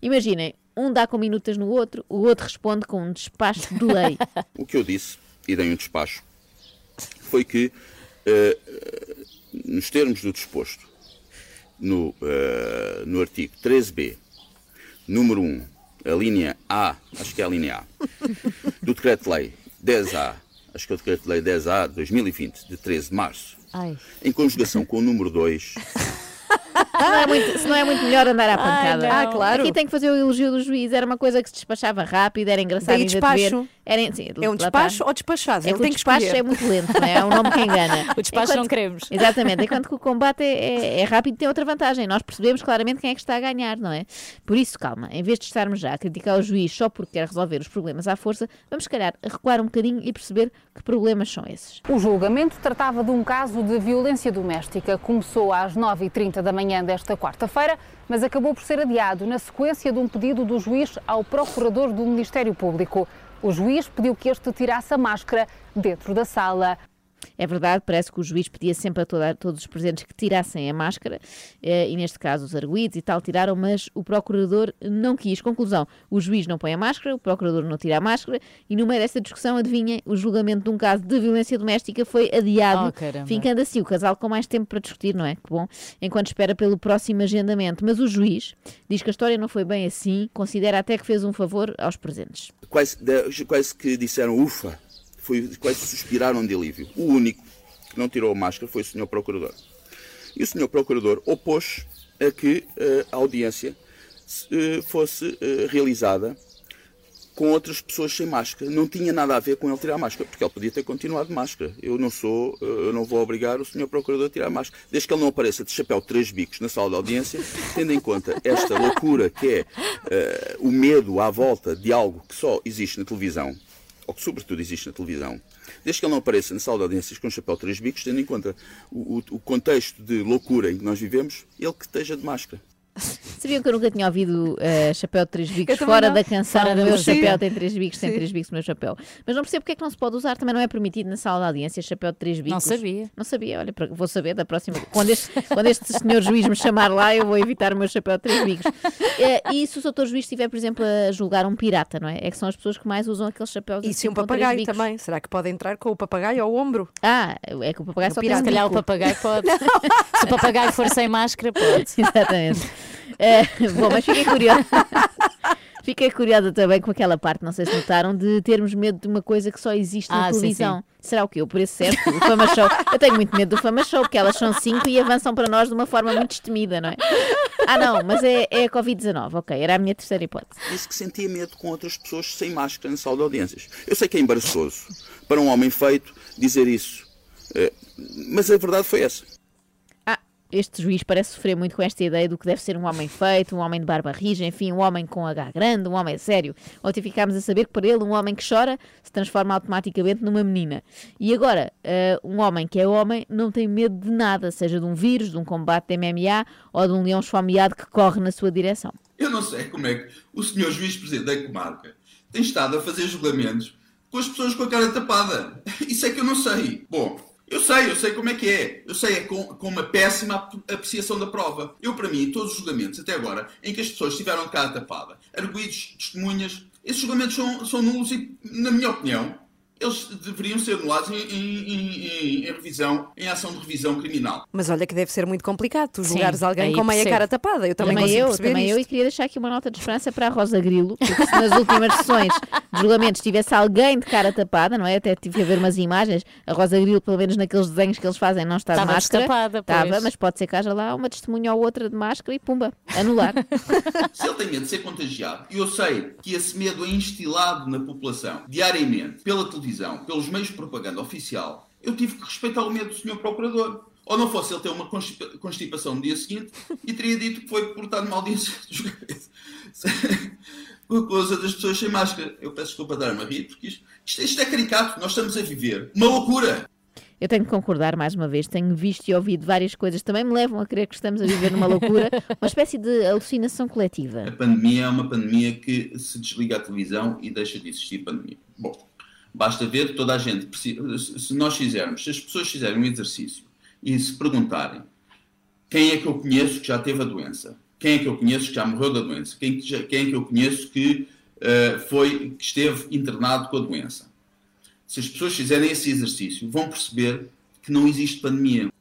Imaginem, um dá com minutas no outro, o outro responde com um despacho de lei. O que eu disse, e dei um despacho, foi que, eh, nos termos do disposto, no, eh, no artigo 13b, número 1, a linha A, acho que é a linha A, do Decreto-Lei 10A, acho que é o Decreto-Lei 10A de 2020, de 13 de março, Ai. em conjugação com o número 2, Se não é muito, se não é muito melhor andar à pancada. Ah, claro. Aqui tem que fazer o elogio do juiz. Era uma coisa que se despachava rápido, era engraçado Daí ainda de ver. Era, sim, É um despacho está. ou despachado? É Ele que o tem que despacho é muito lento, não é? É um nome que engana. O despacho não queremos. Exatamente, enquanto que o combate é, é- é rápido tem outra vantagem. Nós percebemos claramente quem é que está a ganhar, não é? Por isso, calma, em vez de estarmos já a criticar o juiz só porque quer resolver os problemas à força, vamos, se calhar, recuar um bocadinho e perceber que problemas são esses. O julgamento tratava de um caso de violência doméstica. Começou às 9h30 da manhã desta quarta-feira, mas acabou por ser adiado na sequência de um pedido do juiz ao procurador do Ministério Público. O juiz pediu que este tirasse a máscara dentro da sala. É verdade, parece que o juiz pedia sempre a toda- todos os presentes que tirassem a máscara, eh, e neste caso os arguídos e tal tiraram, mas o procurador não quis. Conclusão: o juiz não põe a máscara, o procurador não tira a máscara, e no meio desta discussão, adivinhem, o julgamento de um caso de violência doméstica foi adiado, Oh, caramba. ficando assim o casal com mais tempo para discutir, não é? Que bom, enquanto espera pelo próximo agendamento. Mas o juiz diz que a história não foi bem assim, considera até que fez um favor aos presentes. quase, de- quase que disseram ufa, foi, quase suspiraram de alívio. O único que não tirou a máscara foi o senhor procurador. E o senhor procurador opôs a que eh, a audiência eh, fosse eh, realizada com outras pessoas sem máscara. Não tinha nada a ver com ele tirar a máscara, porque ele podia ter continuado de máscara. Eu não sou, eu não vou obrigar o senhor procurador a tirar a máscara. Desde que ele não apareça de chapéu três bicos na sala de audiência, tendo em conta esta loucura que é o medo à volta de algo que só existe na televisão, ou que sobretudo existe na televisão, desde que ele não apareça na sala de audiências com chapéu de três bicos, tendo em conta o, o- o contexto de loucura em que nós vivemos, ele que esteja de máscara. Sabiam que eu nunca tinha ouvido uh, Chapéu de Três Bicos fora não. da canção Fora meu chapéu tem três bicos, tem três bicos o meu chapéu. Mas não percebo porque é que não se pode usar, também não é permitido na sala de audiência Chapéu de Três Bicos. sabia. Não sabia, olha, vou saber da próxima. Quando este, quando este senhor juiz me chamar lá, eu vou evitar o meu chapéu de três bicos. Eh, e se o doutor juiz estiver, por exemplo, a julgar um pirata, não é? É que são as pessoas que mais usam aqueles chapéus E assim se um papagaio também? Será que pode entrar com o papagaio ao ombro? Ah, é que o papagaio O só pirata. tem Se um calhar o papagaio pode. Se o papagaio for sem máscara, pode. Exatamente. Eh, bom, mas fiquei curiosa. Fiquei curiosa também com aquela parte, não sei se notaram, de termos medo de uma coisa que só existe na Ah, sim, televisão. Será o quê? O preço certo? O Fama Show? Eu tenho muito medo do Fama Show, porque elas são cinco e avançam para nós de uma forma muito destemida, não é? Ah, não, mas é, é a Covid-19, ok, era a minha terceira hipótese. Disse que sentia medo com outras pessoas sem máscara na sala de audiências. Eu sei que é embaraçoso para um homem feito dizer isso, eh, mas a verdade foi essa. Este juiz parece sofrer muito com esta ideia do que deve ser um homem feito, um homem de barba rija, enfim, um homem com H grande, um homem sério. Ontem ficámos a saber que para ele um homem que chora se transforma automaticamente numa menina. E agora, eh, um homem que é homem não tem medo de nada, seja de um vírus, de um combate de MMA ou de um leão esfomeado que corre na sua direção. Eu não sei como é que o senhor juiz-presidente da comarca tem estado a fazer julgamentos com as pessoas com a cara tapada. Isso é que eu não sei. Bom, eu sei, eu sei como é que é. Eu sei é com, com uma péssima ap- apreciação da prova. Eu, para mim, todos os julgamentos até agora em que as pessoas estiveram cara tapada, arguídos, testemunhas, esses julgamentos são, são nulos e, na minha opinião, eles deveriam ser anulados em, em- em- em- revisão, em ação de revisão criminal. Mas olha que deve ser muito complicado tu Sim, julgares alguém aí com meia percebo. cara tapada. Eu também, Também, eu, também eu, isto. e queria deixar aqui uma nota de esperança para a Rosa Grilo, porque se nas últimas sessões de julgamentos tivesse alguém de cara tapada, não é? Até tive a ver umas imagens, a Rosa Grilo, pelo menos naqueles desenhos que eles fazem, não está Estava de máscara. pois. Estava, mas pode ser que haja lá uma testemunha ou outra de máscara e pumba, anular. Se ele tem medo de ser contagiado, e eu sei que esse medo é instilado na população diariamente, pela televisão, pelos meios de propaganda oficial, eu tive que respeitar o medo do senhor procurador. Ou não fosse ele ter uma constipa- constipação no dia seguinte e teria dito que foi portado uma audiência de julgamento. com a coisa das pessoas sem máscara. Eu peço desculpa dar-me a rir, porque isto, isto, isto é caricato. Nós estamos a viver uma loucura. Eu tenho que concordar mais uma vez, tenho visto e ouvido várias coisas que também me levam a crer que estamos a viver numa loucura, uma espécie de alucinação coletiva. A pandemia é uma pandemia que se desliga a televisão e deixa de existir pandemia. Bom, basta ver toda a gente. Se nós fizermos, se as pessoas fizerem um exercício e se perguntarem quem é que eu conheço que já teve a doença, quem é que eu conheço que já morreu da doença, quem, quem é que eu conheço que eh, foi que esteve internado com a doença. Se as pessoas fizerem esse exercício, vão perceber que não existe pandemia.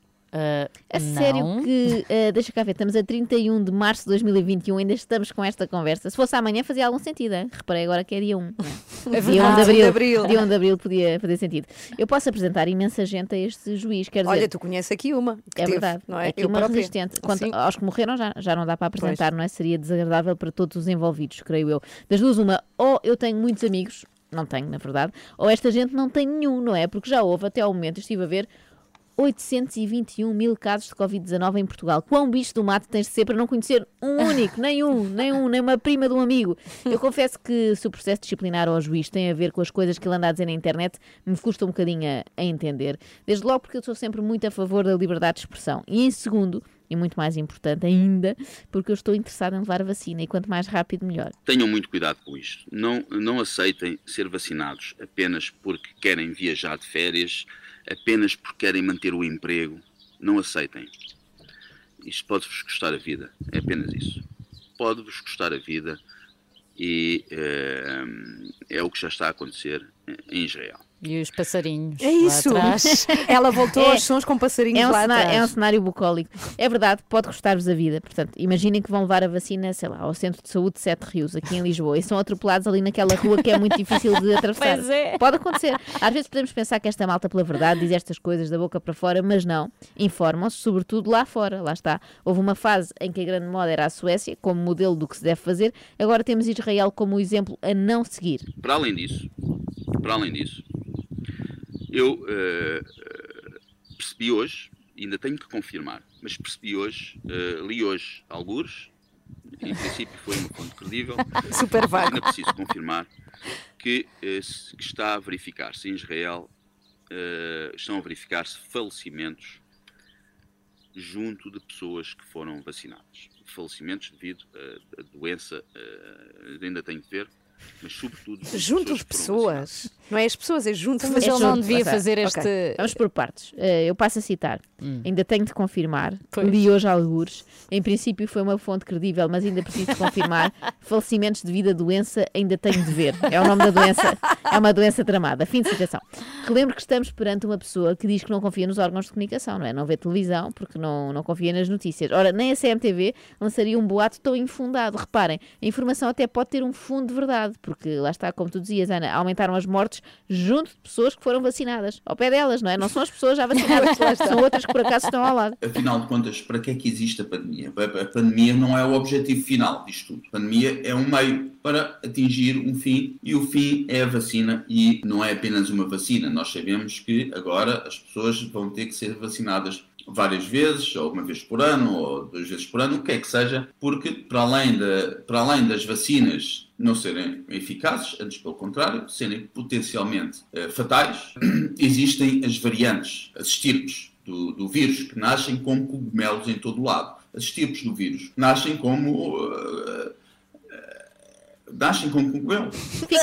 A sério que, eh, deixa cá ver, estamos a 31 de março de 2021, ainda estamos com esta conversa. Se fosse amanhã fazia algum sentido, hein? reparei agora que é dia 1. não é? É dia 1 de abril. de abril. Dia 1 de abril podia fazer sentido. Eu posso apresentar imensa gente a este juiz, quer dizer... Olha, tu conheces aqui uma. É teve, verdade, não é? aqui Eu uma própria. resistente. Quanto aos que morreram já, já não dá para apresentar, não é? Seria desagradável para todos os envolvidos, creio eu. Das duas, uma, ou eu tenho muitos amigos, não tenho, na verdade, ou esta gente não tem nenhum, não é? Porque já houve, até ao momento, estive a ver, 821 mil casos de Covid-19 em Portugal. Quão bicho do mato tens de ser para não conhecer um único, nem um, nem um, nem uma prima de um amigo? Eu confesso que se o processo disciplinar ao juiz tem a ver com as coisas que ele anda a dizer na internet, me custa um bocadinho a, a entender. Desde logo porque eu sou sempre muito a favor da liberdade de expressão. E em segundo, e muito mais importante ainda, porque eu estou interessada em levar a vacina e quanto mais rápido, melhor. Tenham muito cuidado com isto. Não, não aceitem ser vacinados apenas porque querem viajar de férias, apenas porque querem manter o emprego. Não aceitem. Isto pode-vos custar a vida. É apenas isso. Pode-vos custar a vida e eh, é o que já está a acontecer em Israel. E os passarinhos. É isso. Lá atrás. Ela voltou É. aos sons com passarinhos É um, lá cenário, atrás. é um cenário bucólico. É verdade, pode custar-vos a vida. Portanto, imaginem que vão levar a vacina, sei lá, ao Centro de Saúde de Sete Rios, aqui em Lisboa, e são atropelados ali naquela rua que é muito difícil de atravessar. Pois é. Pode acontecer. Às vezes podemos pensar que esta malta, pela verdade, diz estas coisas da boca para fora, mas não. Informam-se, sobretudo lá fora. Lá está. Houve uma fase em que a grande moda era a Suécia, como modelo do que se deve fazer. Agora temos Israel como exemplo a não seguir. Para além disso, para além disso, eu eh, percebi hoje, ainda tenho que confirmar, mas percebi hoje, eh, li hoje algures, em princípio foi uma fonte credível, Super vago. ainda preciso confirmar, que, se- que está a verificar-se em Israel, eh, estão a verificar-se falecimentos junto de pessoas que foram vacinadas. falecimentos devido à doença, uh, ainda tenho de ver, mas sobretudo. Junto de pessoas. Não é as pessoas, é junto Mas ele não devia fazer este. Okay. Vamos por partes. Uh, eu passo a citar. Hum. Ainda tenho de confirmar. Pois. Li hoje algures. Em princípio foi uma fonte credível, mas ainda preciso de confirmar. Falecimentos devido à doença, ainda tenho de ver. É o nome da doença. É uma doença tramada. Fim de citação. Relembro que estamos perante uma pessoa que diz que não confia nos órgãos de comunicação, não é? Não vê televisão porque não, não confia nas notícias. Ora, nem a CMTV lançaria um boato tão infundado. Reparem, a informação até pode ter um fundo de verdade, porque lá está, como tu dizias, Ana, aumentaram as mortes junto de pessoas que foram vacinadas. Ao pé delas, não é? Não são as pessoas já vacinadas, são outras que por acaso estão ao lado. Afinal de contas, para que é que existe a pandemia? A pandemia não é o objetivo final disto tudo. A pandemia é um meio para atingir um fim e o fim é a vacina e não é apenas uma vacina. Nós sabemos que agora as pessoas vão ter que ser vacinadas várias vezes, ou uma vez por ano, ou duas vezes por ano, o que é que seja, porque para além, de, para além das vacinas não serem eficazes, antes pelo contrário, serem potencialmente uh, fatais, existem as variantes, as estirpes do, do, vírus, que nascem como cogumelos em todo o lado. As estirpes do vírus nascem como uh, Dashem com cogumelos. Fica,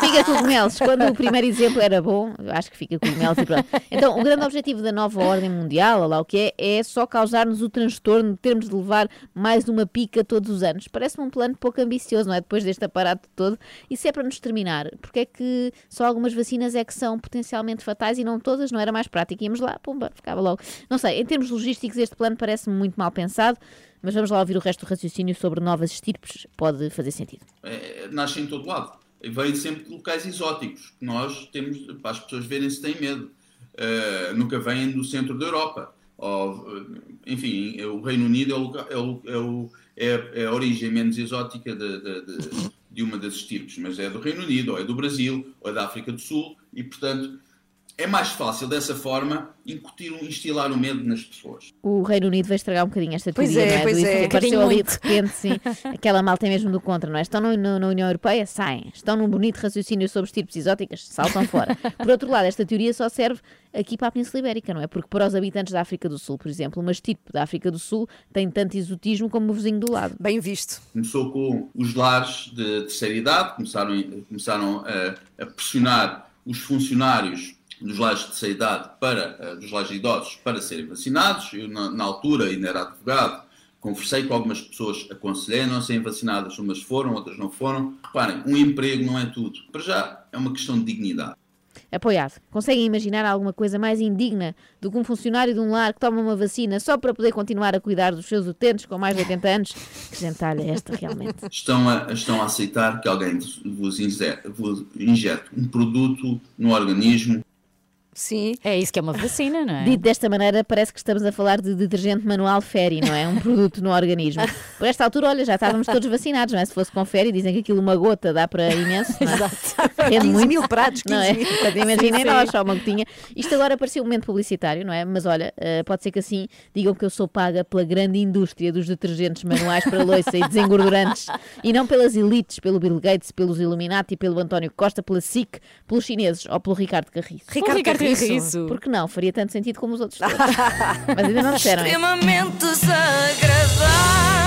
fica cogumelos. Quando o primeiro exemplo era bom, acho que fica cogumelos e pronto. Então, o grande objetivo da nova ordem mundial, lá o que é, é só causar-nos o transtorno de termos de levar mais uma pica todos os anos. Parece-me um plano pouco ambicioso, não é? Depois deste aparato todo. Se é para nos terminar, porque é que só algumas vacinas é que são potencialmente fatais e não todas? Não era mais prático? Íamos lá, pumba, ficava logo. Não sei, em termos logísticos, este plano parece-me muito mal pensado. Mas vamos lá ouvir o resto do raciocínio sobre novas estirpes. Pode fazer sentido. É, nasce em todo lado. E vem sempre de locais exóticos, que nós temos, para as pessoas verem se têm medo. Uh, nunca vêm do centro da Europa. Ou, enfim, o Reino Unido é, o, é, o, é, é, é a origem menos exótica de, de, de, de uma das estirpes, mas é do Reino Unido, ou é do Brasil, ou é da África do Sul, e portanto é mais fácil dessa forma incutir, instilar o medo nas pessoas. O Reino Unido vai estragar um bocadinho esta teoria, pois é, não é? Pois do é, apareceu ali de repente, sim. Aquela malta é mesmo do contra, não é? Estão no, no, na União Europeia, saem. Estão num bonito raciocínio sobre os tipos exóticas, saltam fora. Por outro lado, esta teoria só serve aqui para a Península Ibérica, não é? Porque para os habitantes da África do Sul, por exemplo, uma tipo da África do Sul tem tanto exotismo como o vizinho do lado. Bem visto. Começou com os lares de terceira idade, começaram, começaram a, a pressionar os funcionários dos lares de terceira idade para, uh, dos lares de idosos para serem vacinados. Eu, na, na, altura, ainda era advogado, conversei com algumas pessoas, aconselhei a não serem vacinadas, umas foram, outras não foram. Reparem, um emprego não é tudo. Para já, é uma questão de dignidade. Apoiado. Conseguem imaginar alguma coisa mais indigna do que um funcionário de um lar que toma uma vacina só para poder continuar a cuidar dos seus utentes com mais de 80 anos? Que gentalha é esta realmente? Estão a, estão a aceitar que alguém vos injete um produto no organismo Sim. É isso que é uma vacina, não é? Dito desta maneira, parece que estamos a falar de detergente manual Ferry, não é? Um produto no organismo. Por esta altura, olha, já estávamos todos vacinados, não é? Se fosse com Ferry, dizem que aquilo uma gota dá para imenso. Não é? Exato. É muito. mil pratos, 15 não é? mil. Portanto, imaginem nós, só uma gotinha. Isto agora parecia um momento publicitário, não é? Mas olha, uh, pode ser que assim digam que eu sou paga pela grande indústria dos detergentes manuais para loiça e desengordurantes e não pelas elites, pelo Bill Gates, pelos Illuminati, pelo António Costa, pela SIC, pelos chineses ou pelo Ricardo Carriço. Ricardo Carriço. Isso. Porque não? Faria tanto sentido como os outros todos. Mas ainda não disseram. Extremamente desagradável.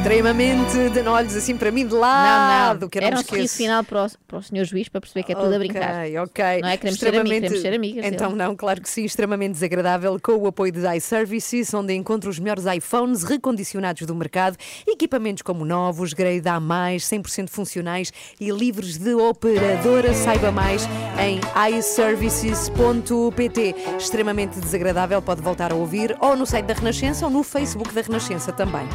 Extremamente de olhos assim para mim de lado. Não, não. Que Era um sorriso final para o, para o senhor juiz para perceber que é tudo a brincar. Ok. Não é? Queremos ser amigos, queremos ser amigas. Então, não, claro que sim, extremamente desagradável, com o apoio de iServices, onde encontra os melhores iPhones recondicionados do mercado, equipamentos como novos, grade A, 100% funcionais e livres de operadora. Saiba mais em iServices.pt. Extremamente desagradável, pode voltar a ouvir ou no site da Renascença ou no Facebook da Renascença também.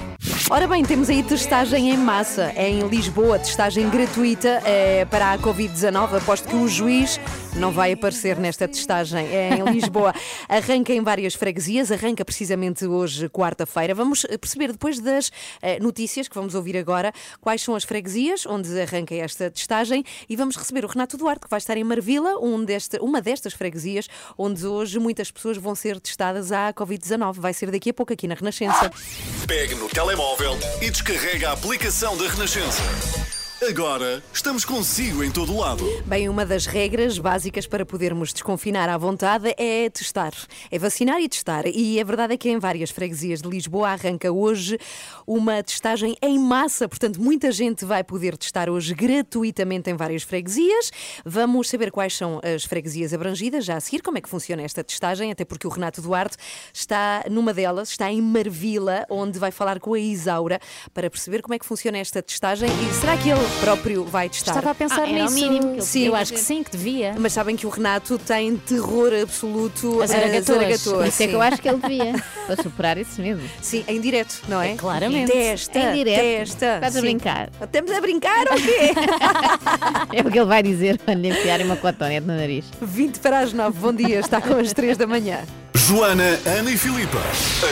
Ora bem, temos aí testagem em massa é em Lisboa, testagem gratuita é, para a Covid-19. Aposto que o juiz não vai aparecer nesta testagem é em Lisboa. Arranca em várias freguesias, arranca precisamente hoje, quarta-feira. Vamos perceber depois das eh, notícias que vamos ouvir agora quais são as freguesias onde arranca esta testagem e vamos receber o Renato Duarte, que vai estar em Marvila, um deste, uma destas freguesias onde hoje muitas pessoas vão ser testadas à Covid-19. Vai ser daqui a pouco aqui na Renascença. Pegue no telemóvel e descarrega a aplicação da Renascença. Agora estamos consigo em todo lado. Bem, uma das regras básicas para podermos desconfinar à vontade é testar. É vacinar e testar. E a verdade é que em várias freguesias de Lisboa arranca hoje uma testagem em massa. Portanto, muita gente vai poder testar hoje gratuitamente em várias freguesias. Vamos saber quais são as freguesias abrangidas já a seguir, como é que funciona esta testagem, até porque o Renato Duarte está numa delas, está em Marvila, onde vai falar com a Isaura para perceber como é que funciona esta testagem e será que ele próprio vai testar. Estava a pensar Ah, era o nisso. mínimo que ele sim, eu acho que sim, que devia. Mas sabem que o Renato tem terror absoluto A zaragatoas. Isso é que eu acho que ele devia, para superar esse medo. Sim, em direto, não é? claramente. Testa, Em direto. testa. Estás a brincar. Estamos a brincar ou quê? É o que ele vai dizer quando lhe enfiarem uma cotonete no nariz. 20 para as 9, bom dia, está com as 3 da manhã. Joana, Ana e Filipa.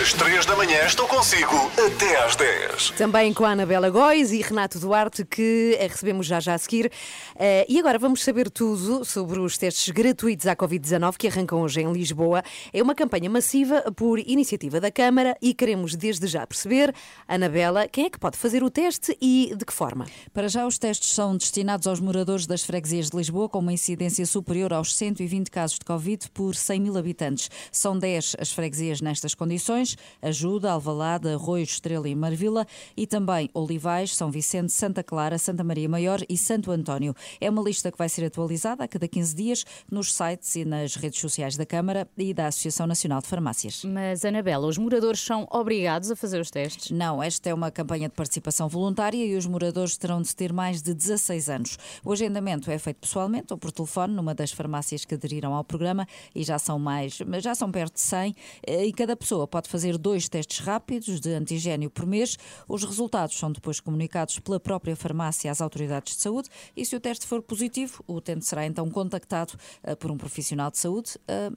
Às 3 da manhã estou consigo até às 10. Também com a Anabela Góis e Renato Duarte, que eh, recebemos já já a seguir. Eh, e agora vamos saber tudo sobre os testes gratuitos à Covid-19 que arrancam hoje em Lisboa. É uma campanha massiva por iniciativa da Câmara e queremos desde já perceber, Anabela, quem é que pode fazer o teste e de que forma? Para já, os testes são destinados aos moradores das freguesias de Lisboa com uma incidência superior aos 120 casos de Covid por 100 mil habitantes. São 10 as freguesias nestas condições: Ajuda, Alvalade, Arroio, Estrela e Marvila, e também Olivais, São Vicente, Santa Clara, Santa Maria Maior e Santo António. É uma lista que vai ser atualizada a cada 15 dias nos sites e nas redes sociais da Câmara e da Associação Nacional de Farmácias. Mas, Anabela, os moradores são obrigados a fazer os testes? Não, esta é uma campanha de participação voluntária e os moradores terão de ter mais de 16 anos. O agendamento é feito pessoalmente ou por telefone numa das farmácias que aderiram ao programa e já são mais, mas já são perto de 100 eh, e cada pessoa pode fazer dois testes rápidos de antigênio por mês. Os resultados são depois comunicados pela própria farmácia às autoridades de saúde e se o teste for positivo, o utente será então contactado eh, por um profissional de saúde, eh,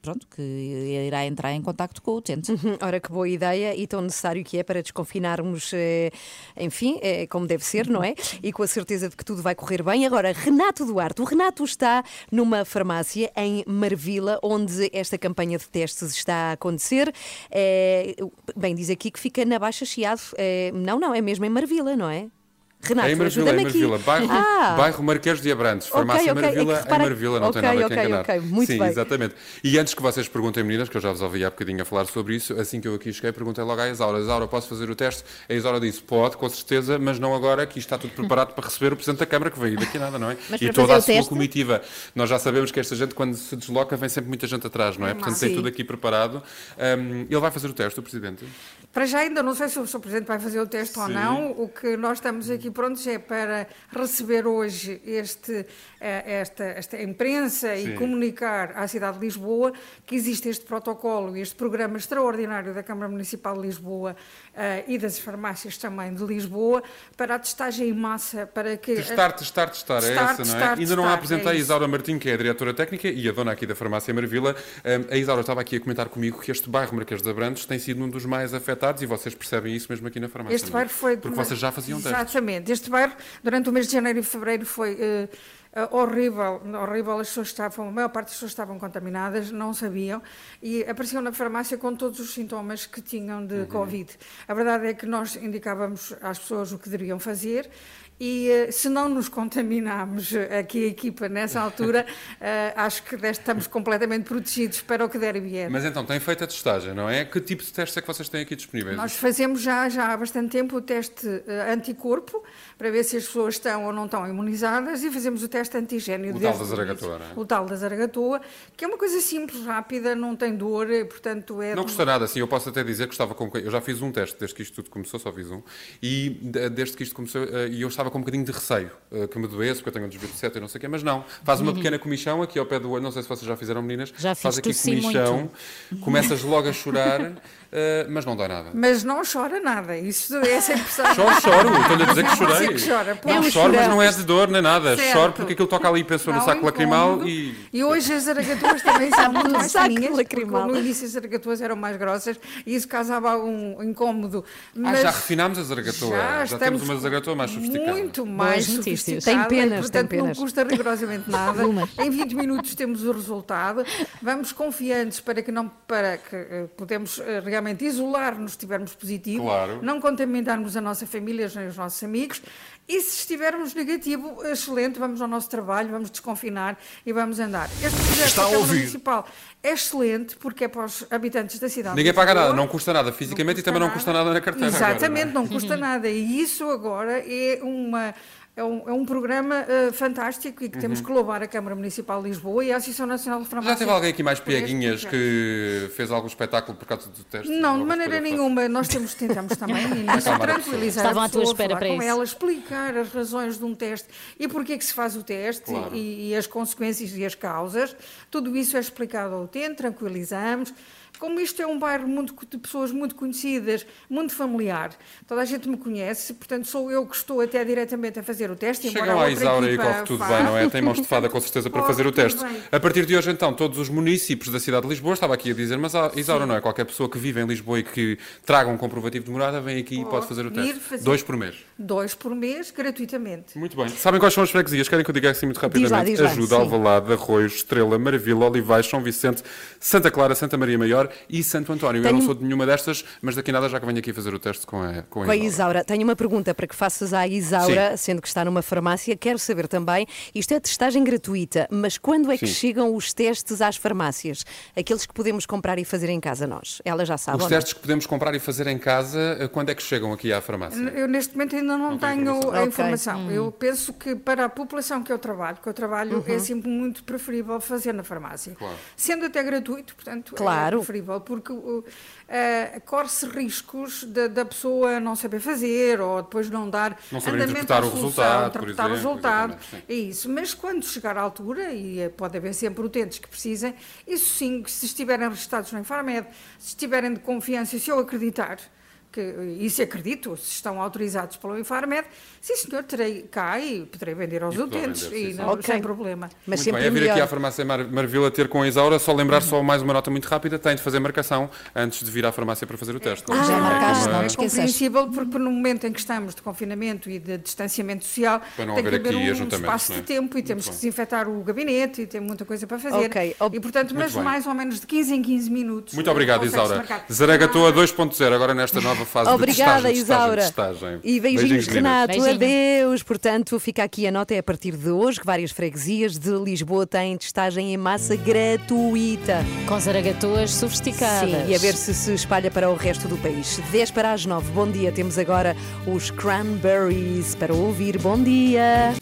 pronto, que irá entrar em contacto com o utente. Uhum, Ora, que boa ideia e tão necessário que é para desconfinarmos, eh, enfim, como deve ser, não é? E com a certeza de que tudo vai correr bem. Agora, Renato Duarte. O Renato está numa farmácia em Marvila, onde esta campanha de testes está a acontecer. Bem, diz aqui que fica na Baixa Chiado. Não, não, é mesmo em Marvila, não é? Renato, é é ajuda-me em aqui. Marvila. Bairro, Ah, bairro Marquês de Abrantes. Farmácia ok, é que Marvila repara- em Marvila, não ok, tem nada ok, que enganar. ok, muito Sim, bem. exatamente. E antes que vocês perguntem, meninas, que eu já vos ouvi há bocadinho a falar sobre isso, assim que eu aqui cheguei, perguntei logo à Isaura: Isaura, posso fazer o teste? A Isaura disse: pode, com certeza, mas não agora, que está tudo preparado para receber o Presidente da Câmara, que veio daqui nada, não é? Mas e toda a o sua teste? comitiva. Nós já sabemos que esta gente, quando se desloca, vem sempre muita gente atrás, não é? Portanto, tem Sim. tudo aqui preparado. Hum, ele vai fazer o teste, o Presidente? Para já ainda não sei se o Sr. Presidente vai fazer o teste ou Sim. não. O que nós estamos aqui prontos é para receber hoje este, eh, esta, esta imprensa Sim. e comunicar à cidade de Lisboa que existe este protocolo, este programa extraordinário da Câmara Municipal de Lisboa eh, e das farmácias também de Lisboa para a testagem em massa para que... Testar, testar, testar, é Testar, essa, não é? testar, Ainda não a apresentei é a. Isaura Martim, que é a diretora técnica e a dona aqui da farmácia Marvila. Um, a Isaura estava aqui a comentar comigo que este bairro Marquês de Abrantes tem sido um dos mais afetados e vocês percebem isso mesmo aqui na farmácia. Este é? bairro foi. Porque vocês já faziam testes. Exatamente. Este bairro, durante o mês de janeiro e fevereiro, foi eh, horrível. Horrível. As pessoas estavam, a maior parte das pessoas estavam contaminadas, não sabiam, e apareciam na farmácia com todos os sintomas que tinham Uhum. de Covid. A verdade é que nós indicávamos às pessoas o que deveriam fazer. E eh, se não nos contaminámos eh, aqui a equipa nessa altura, eh, acho que estamos completamente protegidos para o que der e vier. Mas então, tem feito a testagem, não é? Que tipo de testes é que vocês têm aqui disponíveis? Nós fazemos já, já há bastante tempo o teste eh, anticorpo para ver se as pessoas estão ou não estão imunizadas e fazemos o teste antigênio. O tal da zaragatoa, não é? O tal da zaragatoa, que é uma coisa simples, rápida, não tem dor, portanto é... Não custa nada, assim, eu posso até dizer que estava com. Eu já fiz um teste desde que isto tudo começou, só fiz um, e de- desde que isto começou, eu estava com um bocadinho de receio, eh, que me doesse, porque eu tenho um desvio de seta e não sei o quê, mas não. Faz uma Uhum. pequena comichão aqui ao pé do olho, não sei se vocês já fizeram, meninas. Já Faz fiz, aqui tossi comichão, começas logo a chorar, eh, mas não dói nada. Mas não chora nada, isso é essa impressão. Choro, choro, estou-lhe a dizer que pode chorei. que chora, não pô. choro, mas não é de dor nem nada. Certo. Choro porque que aquilo toca ali e pensou no saco lacrimal e. E hoje as zaragatuas também são muito mais fininhas, lacrimal. no início as zaragatuas eram mais grossas e isso causava um incómodo. Ah, Mas já refinámos a zaragatoa. Já, já temos uma zaragatoa mais sofisticada. muito mais Boas sofisticada. Tem penas, e, portanto, tem penas. não custa rigorosamente nada. em 20 minutos temos o resultado. Vamos confiantes para que não para que eh, podemos eh, realmente isolar-nos se estivermos positivo, Claro. não contaminarmos a nossa família nem os nossos amigos. E se estivermos negativo, excelente, vamos ao nosso trabalho, vamos desconfinar e vamos andar. Este projeto Está da Câmara ouvir. Municipal é excelente porque é para os habitantes da cidade. Ninguém paga nada, não custa nada fisicamente e também não custa nada na carteira. Exatamente, agora, não custa nada. E isso agora é uma. É um, é um programa eh, fantástico e que temos que louvar a Câmara Municipal de Lisboa e a Associação Nacional de? Farmácia. Já teve alguém aqui mais pieguinhas que fez algum espetáculo por causa do teste? Não, de maneira nenhuma. Nós temos, tentamos também tranquilizar Estavam a à tua pessoa, espera falar para com isso. ela, explicar as razões de um teste e porque é que se faz o teste Claro. e, e as consequências e as causas. Tudo isso é explicado ao utente, tranquilizamos. Como isto é um bairro muito, de pessoas muito conhecidas, muito familiar, toda a gente me conhece, portanto sou eu que estou até diretamente a fazer o teste. Chega a lá, Isaura, e corre tudo faça. bem, não é? Tem mãos de fada com certeza para fazer o teste. bem. A partir de hoje, então, todos os municípios da cidade de Lisboa, estava aqui a dizer, mas ah, Isaura, não é? Qualquer pessoa que vive em Lisboa e que traga um comprovativo de morada, vem aqui e pode fazer o teste. fazer. Dois por mês. Dois por mês, gratuitamente. Muito bem. Sabem quais são as freguesias? Querem que eu diga assim muito Diz lá, rapidamente? diz lá. Ajuda, Sim. Alvalade, Arroios, Estrela, Maravilha, Olivais, São Vicente, Santa Clara, Santa Maria Maior e Santo António. Eu Tenho- não sou de nenhuma destas, mas daqui a nada já que venho aqui fazer o teste com a, com a Com a Isaura. Isaura, tenho uma pergunta para que faças à Isaura, sendo que está numa farmácia. Quero saber também, isto é testagem gratuita, mas quando é que Sim. chegam os testes às farmácias? Aqueles que podemos comprar e fazer em casa nós. Ela já sabe. Os testes que podemos comprar e fazer em casa, eh, quando é que chegam aqui à farmácia? Eu neste momento ainda não, Não tenho informação. a informação. Hum. Eu penso que para a população que eu trabalho, que eu trabalho, Uhum. é sempre muito preferível fazer na farmácia. Claro. Sendo até gratuito, portanto, Claro. é preferível, porque uh, uh, corre-se riscos da, pessoa não saber fazer ou depois não dar Não saber andamento interpretar à o solução, resultado, por interpretar o exemplo, resultado. exatamente, É isso. Mas quando chegar à altura, e eh, pode haver sempre utentes que precisem, isso sim, se estiverem registados no Infarmed, se estiverem de confiança, se eu acreditar, que isso acredito, se estão autorizados pelo Infarmed, sim senhor, terei cá e poderei vender aos E utentes, vender, sim, e não, Ok. sem problema. Mas Muito sempre bem, é vir aqui melhor. à farmácia Mar Marvila ter com a Isaura, só lembrar só mais uma nota muito rápida, tem de fazer marcação antes de vir à farmácia para fazer o teste. Ah, É já marcaste, como a- não é compreensível, porque no momento em que estamos de confinamento e de distanciamento social, Para não tem que haver haver aqui um espaço não é? de tempo e temos que desinfetar o gabinete e tem muita coisa para fazer. Ok, E portanto, mas mais ou menos de 15 em 15 minutos. Muito obrigado, Isaura. Zaragatoa 2.0, agora nesta nova fase de Obrigada, testagem, testagem, Isaura. testagem. E beijinhos, meninas. Renato. Beijinho. Adeus. Portanto, fica aqui a nota é a partir de hoje que várias freguesias de Lisboa têm testagem em massa gratuita. Com zaragatoas sofisticadas. Sim, e a ver se se espalha para o resto do país. 10 para as 9. Bom dia. Temos agora os Cranberries para ouvir. Bom dia.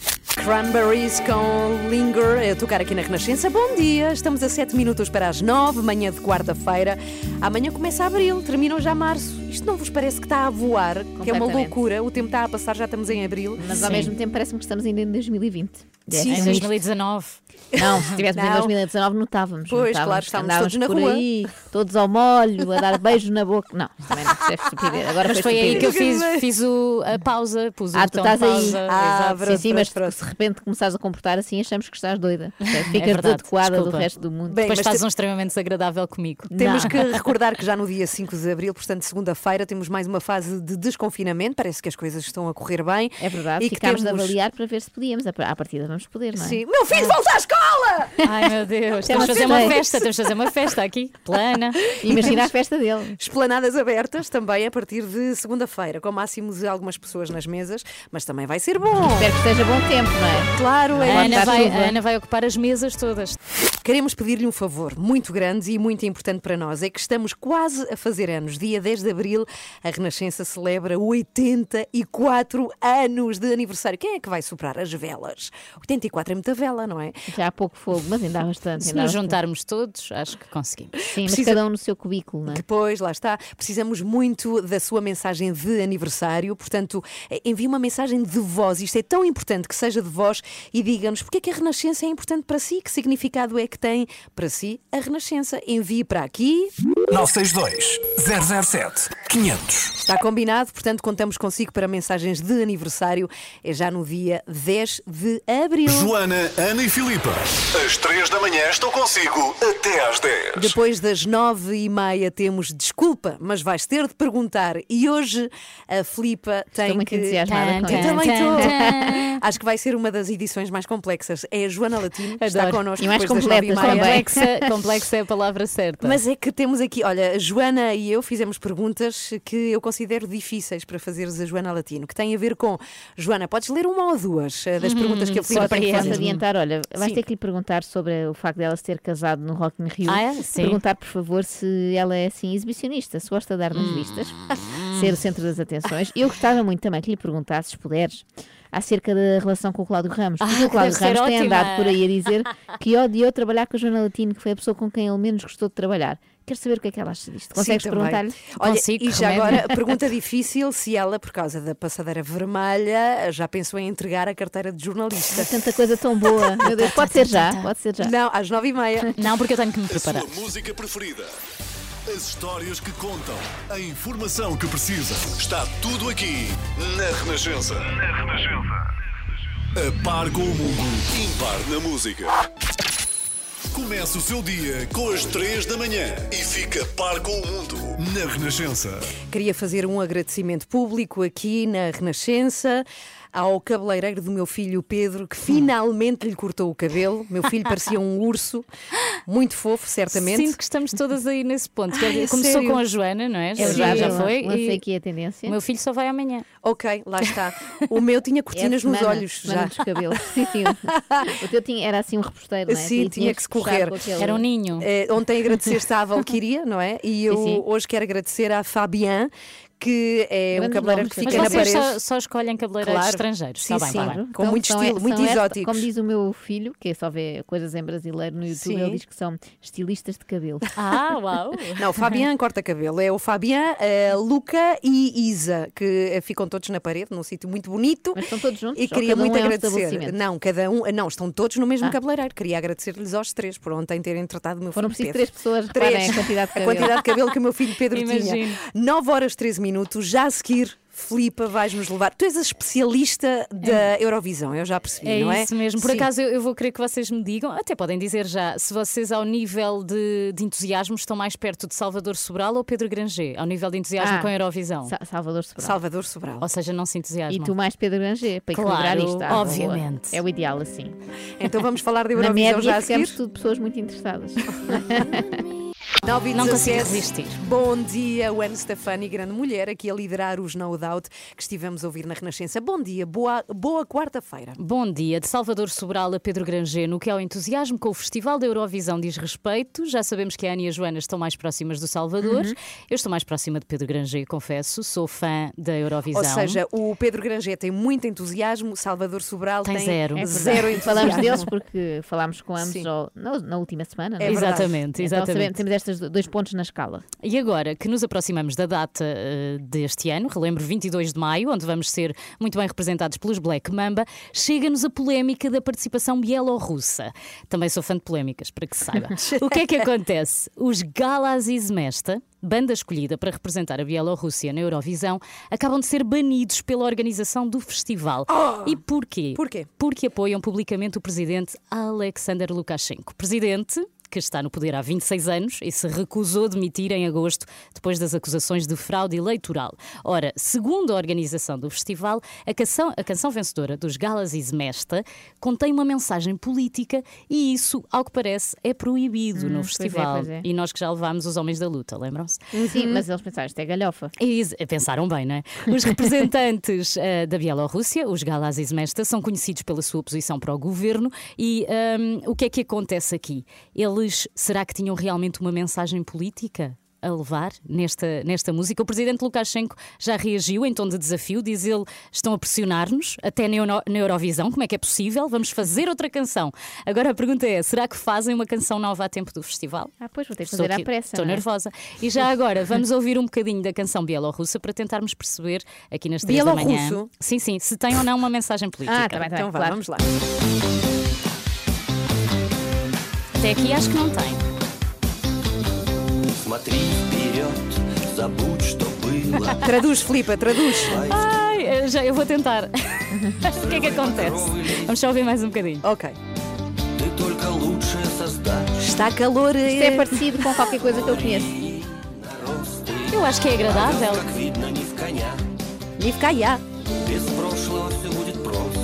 Cranberries com Linger a tocar aqui na Renascença. Bom dia. Estamos a 7 minutos para as 9, manhã de quarta-feira. Amanhã começa abril, termina já março. Isto não vos parece que está a voar? Que é uma loucura. O tempo está a passar, já estamos em abril. Mas ao Sim. mesmo tempo parece-me que estamos ainda em 2020. Sim, É Em isto. 2019. Não, se estivéssemos em Não. 2019 notávamos. Pois, notávamos claro, estávamos andávamos todos na por rua. aí, todos ao molho, a dar beijos na boca. Não, também não, isso é estupidez. Agora Mas foi aí que eu fiz, fiz o, a pausa, pus o Ah, tu botão de estás aí. pausa. Ah, exato. Sim, sim, mas pronto, se de repente começares a comportar assim, achamos que estás doida. Ficas verdade, desadequada do desculpa. resto do mundo. Bem, Depois mas fazes te- um extremamente desagradável comigo. Temos Não. que recordar que já no dia 5 de abril, portanto, segunda-feira, temos mais uma fase de desconfinamento. Parece que as coisas estão a correr bem. É verdade, E que ficámos temos- de avaliar para ver se podíamos. À partida vamos poder, não é? Sim. Meu filho volta à escola! Ai meu Deus, temos de fazer uma festa. temos de fazer uma festa aqui, plana. Imagina a festa dele. Esplanadas abertas também a partir de segunda-feira, com máximo de algumas pessoas nas mesas, mas também vai ser bom. Espero que esteja bom tempo, não é? Claro, A é. Ana, vai, a Ana vai ocupar as mesas todas. Queremos pedir-lhe um favor muito grande e muito importante para nós. É que estamos quase a fazer anos. Dia 10 de abril, a Renascença celebra 84 anos de aniversário. Quem é que vai soprar as velas? 84 é muita vela, não é? Já há pouco fogo, mas ainda há bastante. Se nos bastante. juntarmos todos, acho que conseguimos. Sim, mas Precisa- cada um no seu cubículo, não é? Depois, lá está. Precisamos muito da sua mensagem de aniversário. Portanto, envie uma mensagem de voz. Isto é tão importante que seja de voz e diga-nos porque é que a Renascença é importante para si, que significado é que tem para si a Renascença. Envie para aqui. 962 007 500. Está combinado, portanto, contamos consigo para mensagens de aniversário. É já no dia 10 de abril. Joana, Ana e Filipa. Às 3 da manhã estou consigo até às 10. Depois das nove e meia temos desculpa, mas vais ter de perguntar. E hoje a Filipa tem Estou muito que. entusiasmada com Eu também estou. Tan, Acho que vai ser uma das edições mais complexas. É a Joana Latino que está connosco. E mais nove e. Complexa, complexa é a palavra certa. Mas é que temos aqui, olha, a Joana e eu fizemos perguntas que eu considero difíceis para fazeres a Joana Latino, que tem a ver com. Joana, podes ler uma ou duas eh, das Hum, perguntas que a Filipa Só tem que posso fazer? adiantar, olha, vais Sim. ter que lhe perguntar sobre o facto dela se ter casado no Rock in Rio. Ah, é? Sim. Perguntar, por favor, se ela é assim exibicionista, se gosta de dar Hum. nas vistas, ser o centro das atenções. Eu gostava muito também que lhe perguntasses, se puderes, acerca da relação com o Cláudio Ramos. Porque Ah, o Cláudio Ramos tem ótima. andado por aí a dizer que odiou trabalhar com a Joana Latino, que foi a pessoa com quem ele menos gostou de trabalhar. Quero saber o que é que ela acha disto. Consegues perguntar-lhe? Olha, Consigo, e já remédio. agora, pergunta difícil se ela, por causa da passadeira vermelha, já pensou em entregar a carteira de jornalista. Há tanta coisa tão boa. Meu Deus, pode ser já, pode ser já. Não, às nove e meia. Não, porque eu tenho que me A preparar. sua música preferida. As histórias que contam. A informação que precisa. Está tudo aqui na Renascença. Na Renascença. A par com o mundo. Impar na música. Começa o seu dia com as 3 da manhã e fica par com o mundo na Renascença. Queria fazer um agradecimento público aqui na Renascença ao cabeleireiro do meu filho Pedro, que finalmente lhe cortou o cabelo. Meu filho parecia um urso, muito fofo, certamente. Sinto que estamos todas aí nesse ponto. Ai, Começou sério? com a Joana, não é? É Já, já eu foi. lancei aqui a tendência. O meu filho só vai amanhã. Ok, lá está. O meu tinha cortinas É a nos semana- olhos semana já. dos cabelos. Sim, sim. O teu tinha, era assim um reposteiro, não é? Sim, Tinha- tinha que se correr. aquele- Era um ninho. Eh, ontem agradeceste à Valkyria, não é? E eu Sim, sim. hoje quero agradecer à Fabian, que é um cabeleireiro que sim. fica Mas na parede. só, só escolhem cabeleireiros Claro. estrangeiros. Sim, Está bem, sim. está bem. Com Então, muito estilo, muito exóticos. como diz o meu filho, que só vê coisas em brasileiro no YouTube, Sim. ele diz que são estilistas de cabelo. Ah, uau! Não, Fabian corta cabelo. É o Fabian, a Luca e Isa, que eh, ficam todos na parede, num sítio muito bonito. Mas estão todos juntos? E queria muito é um agradecer. Não, cada um. Não, estão todos no mesmo Ah. cabeleireiro. Queria agradecer-lhes aos três por ontem terem tratado o meu Foram filho preciso Pedro. três pessoas, reparem a quantidade de A cabelo. quantidade de cabelo que o meu filho Pedro tinha. Imagino. 9 horas 13 minutos, já a seguir. Filipa, vais-nos levar. Tu és a especialista da Eurovisão, eu já percebi, É não é? isso mesmo. Por Sim. acaso eu, eu vou querer que vocês me digam, até podem dizer já, se vocês ao nível de, de entusiasmo estão mais perto de Salvador Sobral ou Pedro Granger, ao nível de entusiasmo Ah, com a Eurovisão. Sa- Salvador Sobral. Salvador Sobral. Ou seja, não se entusiasmam. E tu mais Pedro Granger, para Claro, equilibrar isto. Ah, boa. obviamente. É o ideal assim. Então vamos falar de Na Eurovisão já média a seguir. tudo pessoas muito interessadas. 9 e Não consigo 17. resistir. Bom dia, Gwen Stefani, grande mulher, aqui a liderar os No Doubt que estivemos a ouvir na Renascença. Bom dia, boa, boa quarta-feira. Bom dia, de Salvador Sobral a Pedro Granger, no que ao entusiasmo com o Festival da Eurovisão diz respeito. Já sabemos que a Ana e a Joana estão mais próximas do Salvador. Uhum. Eu estou mais próxima de Pedro Granger, confesso. Sou fã da Eurovisão. Ou seja, o Pedro Granger tem muito entusiasmo, Salvador Sobral Tem tem, zero. É zero entusiasmo. Falamos deles porque falámos com ambos ao- na, na última semana. não É verdade. exatamente, Então exatamente. sabemos, temos estes dois pontos na escala. E agora que nos aproximamos da data eh, deste ano, relembro 22 de maio, onde vamos ser muito bem representados pelos Black Mamba, chega-nos a polémica da participação bielorrussa. Também sou fã de polémicas, para que se saiba. o que é que acontece? Os Galas Izmesta, banda escolhida para representar a Bielorrússia na Eurovisão, acabam de ser banidos pela organização do festival. E porquê? Porquê? Porque apoiam publicamente o presidente Alexander Lukashenko. Presidente que está no poder há 26 anos e se recusou a demitir em agosto depois das acusações de fraude eleitoral. Ora, segundo a organização do festival, a canção, a canção vencedora dos Galas Izmesta contém uma mensagem política e isso, ao que parece, é proibido Hum, no pois é, festival. pois é. E nós que já levámos os homens da luta, lembram-se? Sim, mas eles pensaram, isto é galhofa. E pensaram bem, não é? Os representantes eh, da Bielorrússia, os Galas Izmesta, são conhecidos pela sua oposição para o governo e ahm, o que é que acontece aqui? Eles, será que tinham realmente uma mensagem política? A levar nesta, nesta música. O presidente Lukashenko já reagiu em tom de desafio, diz ele: estão a pressionar-nos até na, Euro- na Eurovisão. Como é que é possível? Vamos fazer outra canção. Agora a pergunta é: será que fazem uma canção nova a tempo do festival? Ah, pois vou ter que fazer à pressa. Estou é? nervosa. E já agora, vamos ouvir um bocadinho da canção bielorrussa para tentarmos perceber aqui nas três da manhã. Sim, sim, se tem ou não uma mensagem política. Ah, tá bem, tá bem, Então claro. vamos lá. Até aqui acho que não tem. Смотри вперед, забудь, что было. Traduz, Filipa, traduz. Ai, eu já, eu vou tentar. o que é que acontece? Vamos só ouvir mais um bocadinho. Ok. Ты только лучшее создашь. Está calor. Isto é parecido com qualquer coisa que eu conheço. Eu acho que é agradável. Как видно, не в коня. Не в кая. Без прошлого все будет просто.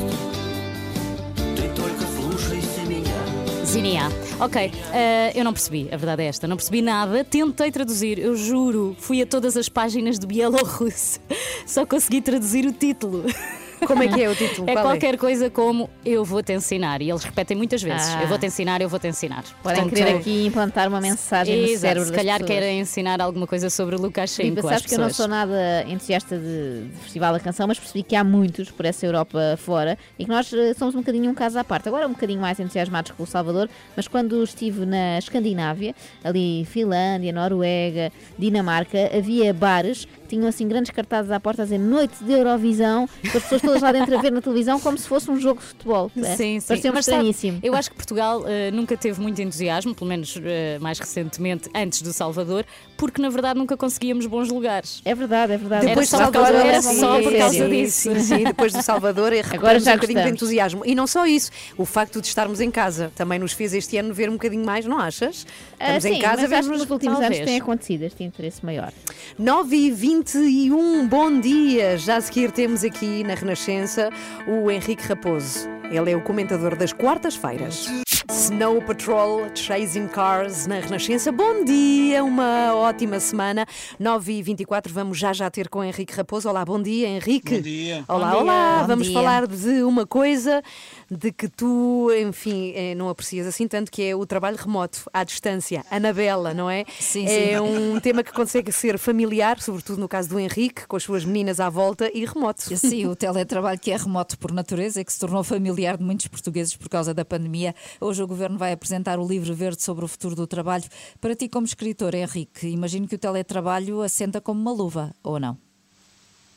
Zinia. Ok, eh, eu não percebi, a verdade é esta, não percebi nada, tentei traduzir, eu juro, fui a todas as páginas de Bielorrusso, só consegui traduzir o título. Como é que é o título? É Qual qualquer coisa como Eu vou-te ensinar. E eles repetem muitas vezes: Ah. Eu vou-te ensinar, eu vou-te ensinar. Podem Portanto, querer aqui implantar uma mensagem no Exato, cérebro se das calhar pessoas. querem ensinar alguma coisa sobre o Lukashenko. Às sabes que eu não pessoas. sou nada entusiasta de, de Festival da Canção, mas percebi que há muitos por essa Europa fora e que nós eh, somos um bocadinho um caso à parte. Agora um bocadinho mais entusiasmados com o Salvador, mas quando estive na Escandinávia, ali Finlândia, Noruega, Dinamarca, havia bares tinham assim grandes cartazes à porta a dizer Noite de Eurovisão, com as pessoas todas lá dentro a ver na televisão como se fosse um jogo de futebol. é? Sim, sim. Parecia-me Mas sabe, eu acho que Portugal eh, nunca teve muito entusiasmo, pelo menos eh, mais recentemente, antes do Salvador, porque na verdade nunca conseguíamos bons lugares. É verdade, é verdade. Depois Era só, por causa, Salvador, era só por causa sim, disso. Sim, sim, depois do Salvador é Agora já um bocadinho de entusiasmo. E não só isso, o facto de estarmos em casa também nos fez este ano ver um bocadinho mais, não achas? Ah, Estamos sim, em casa, mas acho que vemos nos últimos talvez. anos tem acontecido este interesse maior. 9 e 21 bom dia! Já a seguir temos aqui na Renascença o Henrique Raposo. Ele é o comentador das quartas-feiras. Snow Patrol Chasing Cars na Renascença. Bom dia, uma ótima semana. 9 e 24 vamos já já ter com o Henrique Raposo. Olá, bom dia, Henrique. Bom dia. Olá, Bom dia. olá. Bom vamos dia. falar de uma coisa de que tu, enfim, eh, não aprecias assim tanto, que é o trabalho remoto, à distância. Anabela, não é? Sim, é sim. um tema que consegue ser familiar, sobretudo no caso do Henrique, com as suas meninas à volta e remoto. Sim, o teletrabalho que é remoto por natureza e que se tornou familiar de muitos portugueses por causa da pandemia. Hoje o Governo vai apresentar o livro verde sobre o futuro do trabalho. Para ti, como escritor, Henrique, imagino que o teletrabalho assenta como uma luva, ou não?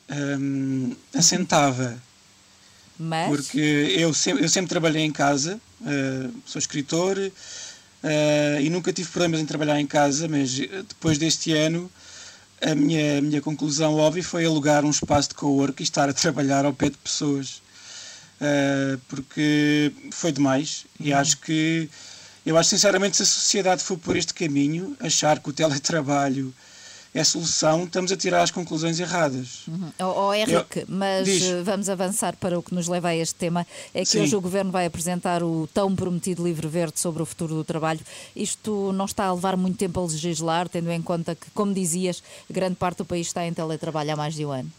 Hum, assentava. Mas... Porque eu sempre, eu sempre trabalhei em casa, eh, sou escritor eh, e nunca tive problemas em trabalhar em casa, mas eh, depois deste ano a minha, a minha conclusão óbvia foi alugar um espaço de co-work e estar a trabalhar ao pé de pessoas. Eh, porque foi demais e acho que eu acho sinceramente se a sociedade for por este caminho, achar que o teletrabalho é a solução, estamos a tirar as conclusões erradas. Uhum. Oh, oh, Henrique, Eu- mas Diz. eh, vamos avançar para o que nos leva a este tema. É que Sim. hoje o Governo vai apresentar o tão prometido livro verde sobre o futuro do trabalho. Isto não está a levar muito tempo a legislar, tendo em conta que, como dizias, grande parte do país está em teletrabalho há mais de um ano.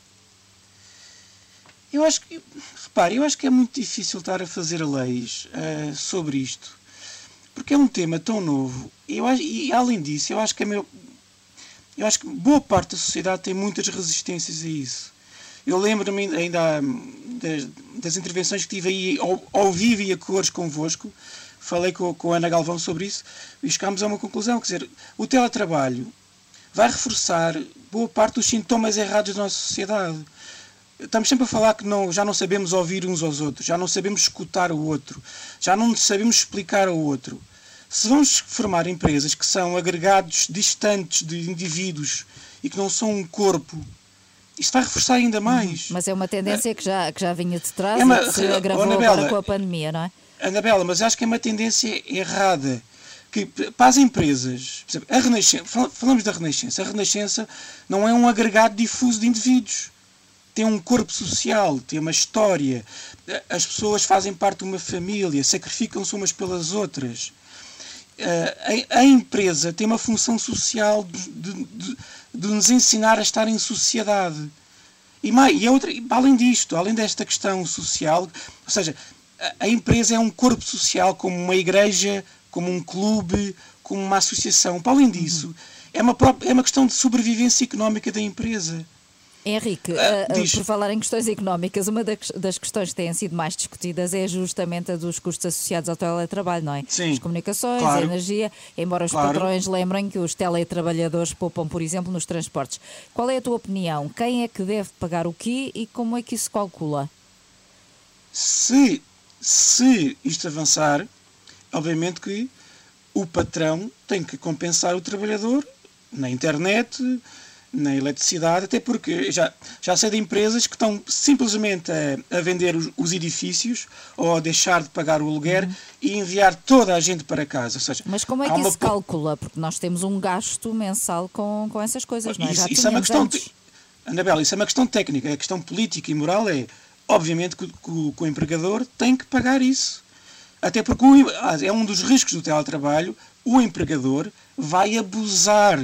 Eu acho que, repare, eu acho que é muito difícil estar a fazer leis eh, sobre isto, porque é um tema tão novo. Eu acho, e além disso, eu acho que a meu, eu acho que boa parte da sociedade tem muitas resistências a isso. Eu lembro-me ainda hum, das, das intervenções que tive aí ao, ao vivo e a cores convosco, falei com, com a Ana Galvão sobre isso e chegámos a uma conclusão, quer dizer, o teletrabalho vai reforçar boa parte dos sintomas errados da nossa sociedade. Estamos sempre a falar que não, já não sabemos ouvir uns aos outros, já não sabemos escutar o outro, já não sabemos explicar ao outro. Se vamos formar empresas que são agregados distantes de indivíduos e que não são um corpo, isto vai reforçar ainda mais. Mas é uma tendência que já, que já vinha de trás É uma- e que se agravou Anabela, agora com a pandemia, não é? Anabela, mas acho que é uma tendência errada. Que para as empresas, a Renascença, fal- falamos da Renascença, a Renascença não é um agregado difuso de indivíduos. Tem um corpo social, tem uma história. As pessoas fazem parte de uma família, sacrificam-se umas pelas outras. Eh, a, a empresa tem uma função social de, de- de- nos ensinar a estar em sociedade. E, mais, e outra, além disto, além desta questão social, ou seja, a, a empresa é um corpo social, como uma igreja, como um clube, como uma associação. Para além disso, é, uma é uma questão de sobrevivência económica da empresa. Henrique, Ah, ah, diz. por falar em questões económicas, uma das, questões que têm sido mais discutidas é justamente a dos custos associados ao teletrabalho, não é? Sim, As comunicações, claro. a energia, embora os Claro. patrões lembrem que os teletrabalhadores poupam, por exemplo, nos transportes. Qual é a tua opinião? Quem é que deve pagar o quê e como é que isso se calcula? Se, se isto avançar, obviamente que o patrão tem que compensar o trabalhador na internet, na eletricidade, até porque já, já sei de empresas que estão simplesmente a, a vender os, os, edifícios ou a deixar de pagar o aluguer uhum. e enviar toda a gente para casa. Ou seja, Mas como é que isso se calcula? Porque nós temos um gasto mensal com, com essas coisas, não é? Isso, já isso é uma questão. De, Anabela, isso é uma questão técnica. A questão política e moral é, obviamente, que, que, que o empregador tem que pagar isso. Até porque o, é um dos riscos do teletrabalho, o empregador vai abusar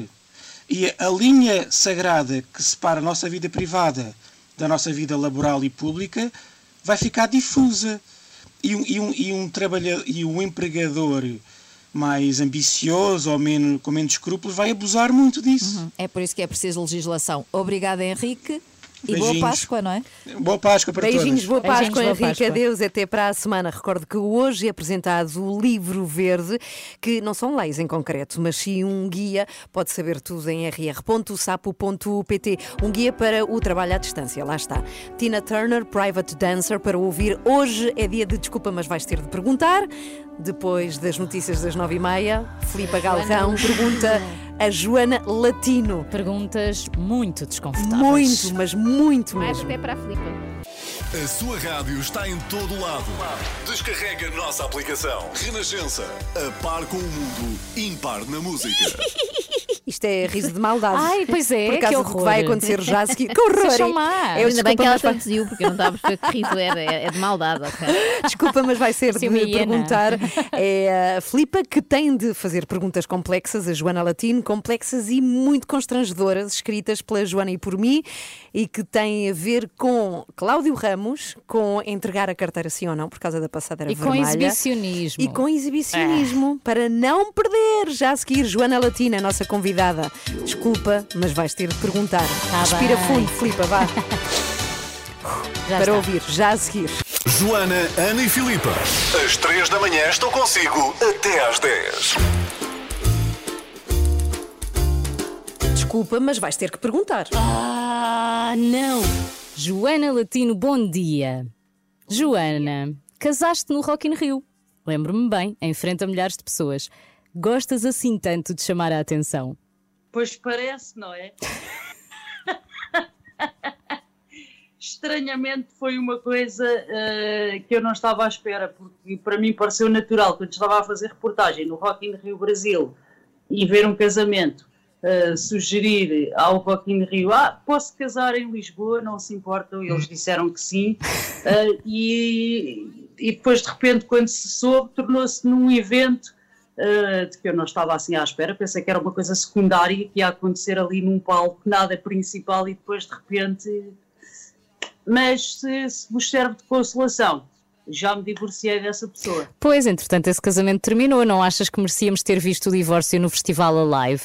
e a linha sagrada que separa a nossa vida privada da nossa vida laboral e pública vai ficar difusa. E um, e um, e um, trabalhador, e um empregador mais ambicioso ou menos, com menos escrúpulos vai abusar muito disso. Uhum. É por isso que é preciso legislação. Obrigada, Henrique. E boa Páscoa, não é? Boa Páscoa para Beijinhos, todos. boa Páscoa, Beijinhos, boa Henrique. Páscoa. Adeus, até para a semana. Recordo que hoje é apresentado o livro verde, que não são leis em concreto, mas sim um guia. Pode saber tudo em rr.sapo.pt. Um guia para o trabalho à distância. Lá está. Tina Turner, Private Dancer, para ouvir. Hoje é dia de desculpa, mas vais ter de perguntar. Depois das notícias das nove e meia, Filipe Galrão pergunta a Joana Latino. Perguntas muito desconfortáveis. Muito, mas muito Mais mesmo. até para a Filipa. A sua rádio está em todo lado. Descarrega a nossa aplicação. Renascença. A par com o mundo, impar na música. Isto é riso de maldade. Ai, pois é, Por que causa do que vai acontecer já a seguir. Que horror! Sejam. Eu, Ainda bem que ela traduziu, porque eu não estava a perceber que riso era. É, é de maldade, ok? Desculpa, mas vai ser de me hiena. perguntar. É a Filipa que tem de fazer perguntas complexas, a Joana Latino, complexas e muito constrangedoras, escritas pela Joana e por mim, e que têm a ver com Cláudio Ramos, com entregar a carteira sim ou não, por causa da passadeira E com vermelha. exibicionismo. E com exibicionismo, para não perder. Já a seguir, Joana Latina, nossa convidada. Desculpa, mas vais ter de perguntar. Respira bem. fundo, Filipa, vá. Já para está. ouvir, já a seguir. Joana, Ana e Filipa. Às três da manhã estou consigo até às 10. Desculpa, mas vais ter que perguntar. Ah, não! Joana Latino, bom dia. Joana, casaste no Rock in Rio. Lembro-me bem, em frente a milhares de pessoas. Gostas assim tanto de chamar a atenção? Pois parece, não é? Estranhamente foi uma coisa eh, que eu não estava à espera, porque para mim pareceu natural, quando estava a fazer reportagem no Rock in Rio Brasil e ver um casamento, sugerir ao Rock in Rio, ah, posso casar em Lisboa, não se importam, eles disseram que sim, Eh, e, e depois de repente quando se soube, tornou-se num evento uh, de que eu não estava assim à espera, pensei que era uma coisa secundária que ia acontecer ali num palco, nada principal, e depois de repente. Mas se, se vos serve de consolação, já me divorciei dessa pessoa. Pois, entretanto, esse casamento terminou. Não achas que merecíamos ter visto o divórcio no Festival Alive?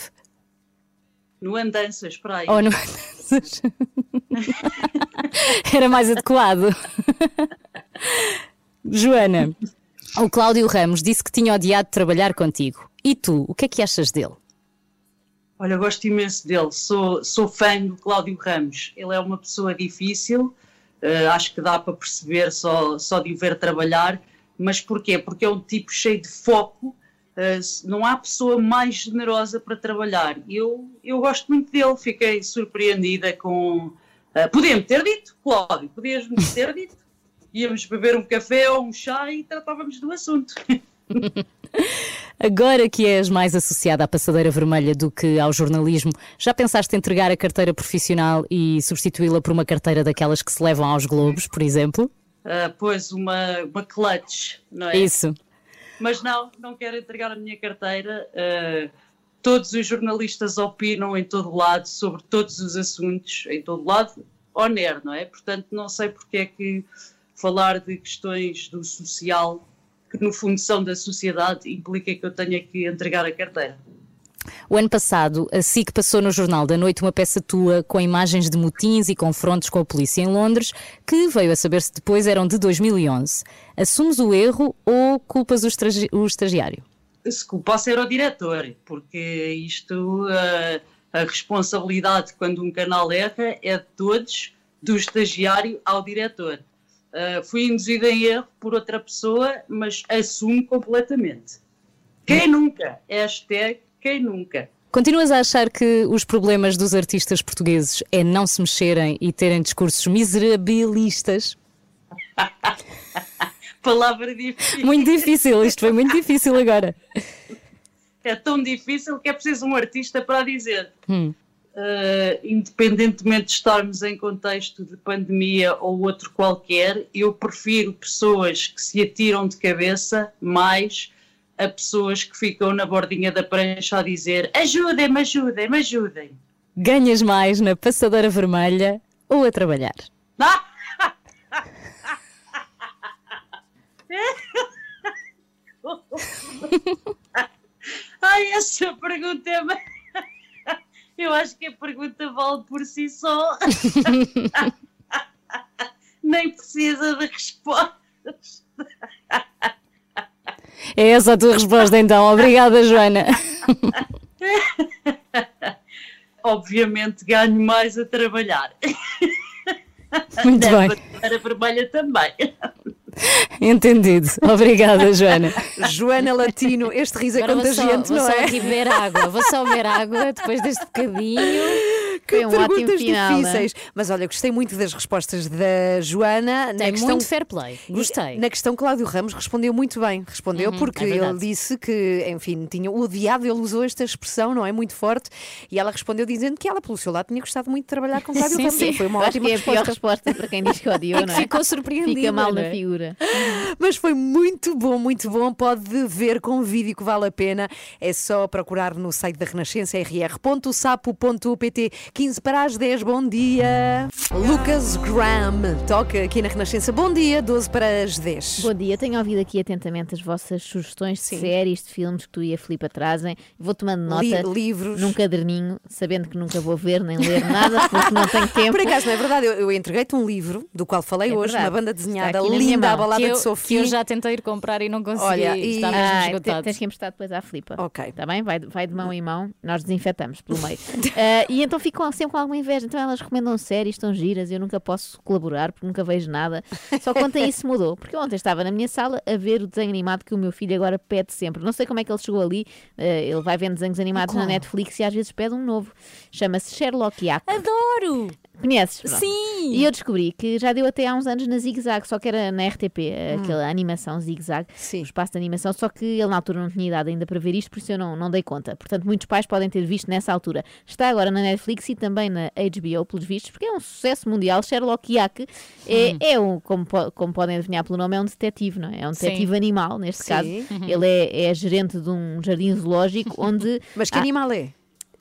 No Andanças, para aí. Ou no... Era mais adequado. Joana, o Cláudio Ramos disse que tinha odiado trabalhar contigo. E tu, o que é que achas dele? Olha, gosto imenso dele, sou, sou fã do Cláudio Ramos. Ele é uma pessoa difícil, eh, acho que dá para perceber só, só de o ver trabalhar. Mas porquê? Porque é um tipo cheio de foco, eh, não há pessoa mais generosa para trabalhar. Eu, eu gosto muito dele, fiquei surpreendida com. eh, Podia-me ter dito, Cláudio, podias-me ter dito. Íamos beber um café ou um chá e tratávamos do assunto. Agora que és mais associada à passadeira vermelha do que ao jornalismo, já pensaste em entregar a carteira profissional e substituí-la por uma carteira daquelas que se levam aos globos, por exemplo? Ah, pois uma, uma clutch, não é? Isso. Mas não, não quero entregar a minha carteira. Ah, todos os jornalistas opinam em todo lado sobre todos os assuntos, em todo lado, oner, não é? Portanto, não sei porque é que falar de questões do social, que no fundo são da sociedade, implica que eu tenha que entregar a carteira. O ano passado, a SIC passou no Jornal da Noite uma peça tua com imagens de motins e confrontos com a polícia em Londres, que veio a saber-se depois eram de 2011. Assumes o erro ou culpas o, o estagiário? se culpasse era o diretor, porque isto, eh, a responsabilidade quando um canal erra é de todos, do estagiário ao diretor. Eh, fui induzida em erro por outra pessoa, mas assumo completamente. Quem nunca? Hashtag quem nunca? Continuas a achar que os problemas dos artistas portugueses é não se mexerem e terem discursos miserabilistas? Palavra difícil. Muito difícil, isto foi muito difícil agora. É tão difícil que é preciso um artista para dizer. Hum. Uh, independentemente de estarmos em contexto de pandemia ou outro qualquer, eu prefiro pessoas que se atiram de cabeça mais a pessoas que ficam na bordinha da prancha a dizer ajudem-me, ajudem-me, ajudem. Ganhas mais na passadeira vermelha ou a trabalhar? Ai, essa pergunta é. Eu acho que a pergunta vale por si só. Nem precisa de respostas. É essa a tua resposta então. Obrigada, Joana. Obviamente ganho mais a trabalhar. Muito Na bem. bandeira vermelha também. Entendido. Obrigada, Joana. Joana Latino, este riso é Agora vou só- contagiante, vou não só é? aqui beber água. Vou só beber água depois deste bocadinho. Que Foi um perguntas final, é? difíceis. Mas olha, gostei muito das respostas da Joana. Tem muito fair play. Gostei. Na questão, Cláudio Ramos respondeu muito bem. Respondeu Uhum, porque é ele disse que, enfim, tinha odiado, ele usou esta expressão, não é? Muito forte. E ela respondeu dizendo que ela, pelo seu lado, tinha gostado muito de trabalhar com Cláudio Sim, Ramos. sim. Foi uma Acho ótima que é a pior resposta. resposta para quem diz que odiou, que não é? ficou surpreendida, Fica mal na é? figura. Mas foi muito bom, muito bom. Pode ver com vídeo que vale a pena. É só procurar no site da Renascença rr.sapo.pt 15 para as 10. Bom dia. Lucas Graham toca aqui na Renascença. Bom dia, 12 para as 10. Bom dia, tenho ouvido aqui atentamente as vossas sugestões de séries, de filmes que tu e a Filipa trazem. Vou tomando nota Li- livros. num caderninho, sabendo que nunca vou ver nem ler nada, porque não tenho tempo. Por acaso, não é verdade? Eu, eu entreguei-te um livro do qual falei É hoje, verdade. uma banda desenhada linda, a balada que eu, de que Sofia. eu já tentei ir comprar e não consegui. Olha, e- Está mesmo Ah, esgotado. te- tens que emprestar depois à Filipa. Ok. Está bem? Vai, vai de mão em mão, nós desinfetamos pelo meio. Ah, e então ficam sempre com alguma inveja. Então elas recomendam séries, estão giras, eu nunca posso colaborar porque nunca vejo nada. Só que ontem isso mudou, porque ontem estava na minha sala a ver o desenho animado que o meu filho agora pede sempre. Não sei como é que ele chegou ali, ah, ele vai vendo desenhos animados na? Netflix e às vezes pede um novo. Chama-se Sherlock Yack. Adoro! Conheces? Pronto. Sim! E eu descobri que já deu até há uns anos na Zig Zag, só que era na RTP, Hum. aquela animação Zig Zag, o espaço de animação, só que ele na altura não tinha idade ainda para ver isto, por isso eu não, não dei conta. Portanto, muitos pais podem ter visto nessa altura. Está agora na Netflix e também na HBO, pelos vistos, porque é um sucesso mundial. Sherlock Yack é, Hum. é um, como, como podem adivinhar pelo nome, é um detetive, não é? É um Sim. detetive animal, neste Sim. caso. Uhum. Ele é, é gerente de um jardim zoológico onde. Mas que há- animal é?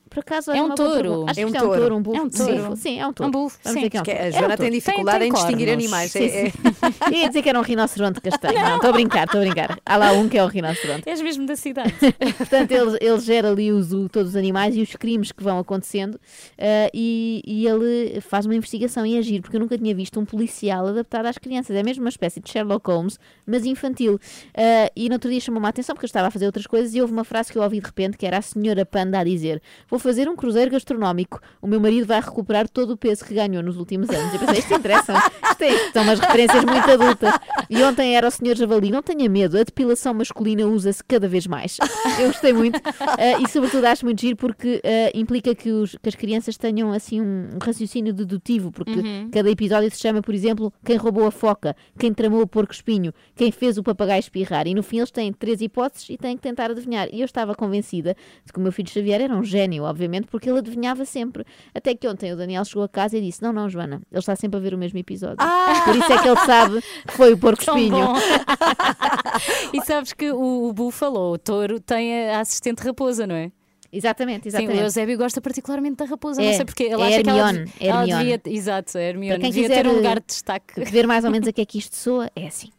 Por acaso, É olha, um uma boa touro. Acho É um que é um touro. touro, um bufo. É um touro. Sim, é um touro. É um bufo, Vamos sim. dizer é um a touro. Joana É um tem touro. dificuldade Tem- em tem distinguir cornos. animais. Sim, É- é-. Ia dizer que era um rinoceronte castanho. Não, estou a brincar, estou a brincar. Há lá um que é um rinoceronte. És mesmo da cidade. Portanto, ele, ele gera ali o zoo, todos os animais e os crimes que vão acontecendo ah, e, e ele faz uma investigação e agir, porque eu nunca tinha visto um policial adaptado às crianças. É mesmo uma espécie de Sherlock Holmes, mas infantil. Ah, e no outro dia chamou-me a atenção porque eu estava a fazer outras coisas e houve uma frase que eu ouvi de repente que era a senhora Panda a dizer: Vou fazer um cruzeiro gastronómico. O meu marido vai recuperar todo o peso que ganhou nos últimos anos. Eu pensei, isto interessa. Isto é, são umas referências muito adultas. E ontem era o senhor Javali. Não tenha medo, a depilação masculina usa-se cada vez mais. Eu gostei muito. Ah, e sobretudo acho muito giro porque ah, implica que, os- que as crianças tenham assim um, um raciocínio dedutivo, porque Uhum. cada episódio se chama, por exemplo, quem roubou a foca, quem tramou o porco espinho, quem fez o papagaio espirrar. E no fim eles têm três hipóteses e têm que tentar adivinhar. E eu estava convencida de que o meu filho Xavier era um gênio, obviamente, porque ele adivinhava sempre. Até que ontem o Daniel chegou a casa e disse: Não, não, Joana, ele está sempre a ver o mesmo episódio. Por isso é que ele sabe que foi o porco espinho. e sabes que o, o búfalo, o touro, tem a assistente raposa, não é? Exatamente, Sim, exatamente. o Eusébio gosta particularmente da raposa, É, não sei porque. Ele é acha que ela, Hermione, devia- ela Hermione. devia. Exato, a Hermione. Para quem devia quiser ter um eh, lugar de destaque. ver mais ou menos a que é que isto soa, é assim.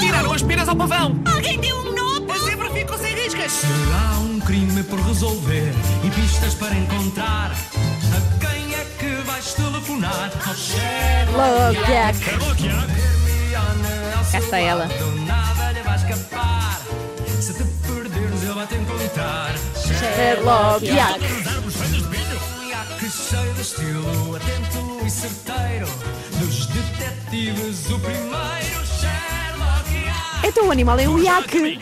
Tiraram as penas ao pavão! Alguém deu um ficou sem riscas! Será um crime por resolver e pistas para encontrar. A quem é que vais telefonar? Ao Sherlock Cá está ela. Nada lhe vai escapar. Se te perderes, ele vai te encontrar. Sherlock. Um Yack cheio de estilo, atento e certeiro. Dos detetives, o primeiro Sherlock. Então o animal é o iaque.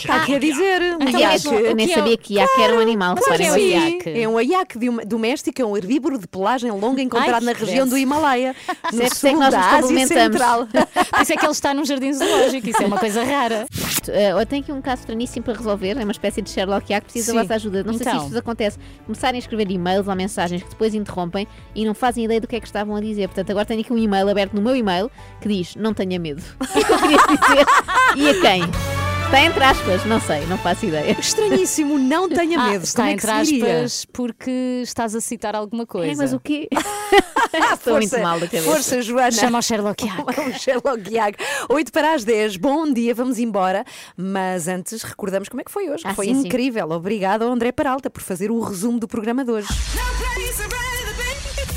Está aqui a dizer. um Então, iaque. mesmo- eu nem sabia que iaque era um animal, Claro que reparem sim. bem. É um iaque doméstico, é um herbívoro de pelagem longa encontrado Ai, na região do. Himalaia, no é que sul nós da nos Ásia complementamos. Central. Por isso é que ele está num jardim zoológico, isso é uma coisa rara. Uh, eu tenho aqui um caso estranhíssimo para resolver, é uma espécie de Sherlock Iac, preciso da vossa ajuda. Não sei Então. se isto vos acontece. Começarem a escrever e-mails ou mensagens que depois interrompem e não fazem ideia do que é que estavam a dizer. Portanto, agora tenho aqui um e-mail aberto no meu e-mail que diz: Não tenha medo. O é que eu queria dizer? E a quem? Está entre aspas, não sei, não faço ideia. Estranhíssimo, não tenha Ah, medo. está Como é entre aspas porque estás a citar alguma coisa. É, mas o quê? Ah, Estou muito mal da cabeça. Força, Joana. Chama o Sherlock Iac. o Sherlock Iac. 8 para as 10. Bom dia, vamos embora. Mas antes, recordamos como é que foi hoje. que Ah, foi sim, sim. incrível. Obrigada ao André Peralta por fazer o resumo do programa de hoje.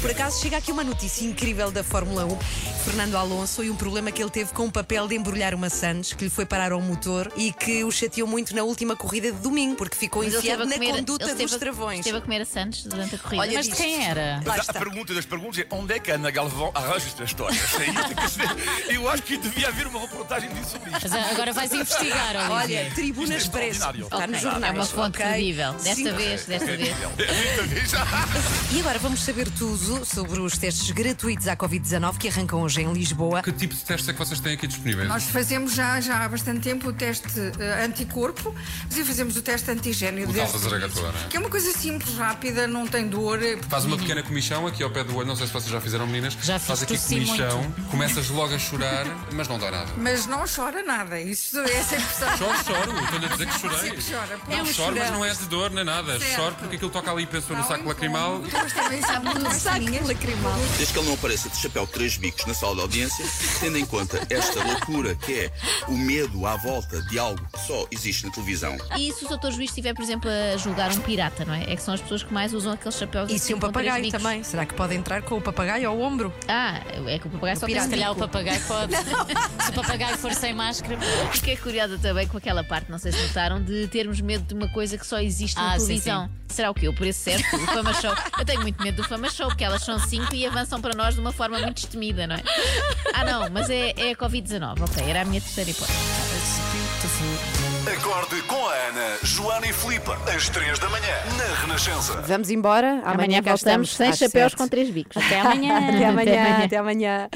Por acaso chega aqui uma notícia incrível da Fórmula 1. Fernando Alonso e um problema que ele teve com o papel de embrulhar uma Sands que lhe foi parar ao motor e que o chateou muito na última corrida de domingo, porque ficou Mas enfiado na comer- conduta dos a- travões. Esteve a comer a Santos durante a corrida. Mas de quem era? Mas a pergunta das perguntas é onde é que a Ana Galvão arranja esta história? Ser- Eu acho que devia haver uma reportagem disso sobre isto. Mas agora vais investigar, Olivia. Olha, Tribuna Isto é Expresso. extraordinário. Está nos Ok, jornais. é uma fonte ok? credível. Desta Sim. vez, desta vez. Desta vez. E agora vamos saber tudo sobre os testes gratuitos à Covid-19 que arrancam hoje em Lisboa. Que tipo de testes é que vocês têm aqui disponíveis? Nós fazemos já, já há bastante tempo o teste eh, anticorpo e fazemos o teste antigênio. O tal da zaragatua? Que é uma coisa simples, rápida, não tem dor. Faz uma pequena comichão aqui ao pé do olho, não sei se vocês já fizeram meninas. Já Faz aqui comichão, começas logo a chorar, mas não dá nada. Mas não chora nada. Isso é sempre Choro, choro, estou-lhe a dizer que chorei. Sempre chora. Não, É choro, mas não é de dor nem nada. Certo. Choro porque aquilo toca ali, pensou no saco lacrimal. Mas também sabe muito mais lacrimal. Desde que ele não apareça de chapéu de três bicos na sala de audiência, tendo em conta esta loucura que é o medo à volta de algo que só existe na televisão. E se o doutor juiz estiver, por exemplo, a julgar um pirata, não é? É que são as pessoas que mais usam aqueles chapéus E assim, se um com três papagaio também? Será que pode entrar com o papagaio ao ombro? Ah, é que o papagaio só tem Se um calhar o papagaio pode. Se o papagaio for sem máscara. Fiquei curiosa também com aquela parte, não sei se notaram, de termos medo de uma coisa que só existe na Ah, sim, televisão. Será o quê? O preço certo? O Fama Show? Eu tenho muito medo do Fama Show, porque elas são cinco e avançam para nós de uma forma muito destemida, não é? Ah, não, mas é, é a Covid-19. Ok, era a minha terceira hipótese. Acorde com a Ana, Joana e Filipe, às 3 da manhã, na Renascença. Vamos embora. Amanhã, Amanhã cá voltamos estamos sem às chapéus sete. com três bicos. Até amanhã. Até amanhã. Até amanhã.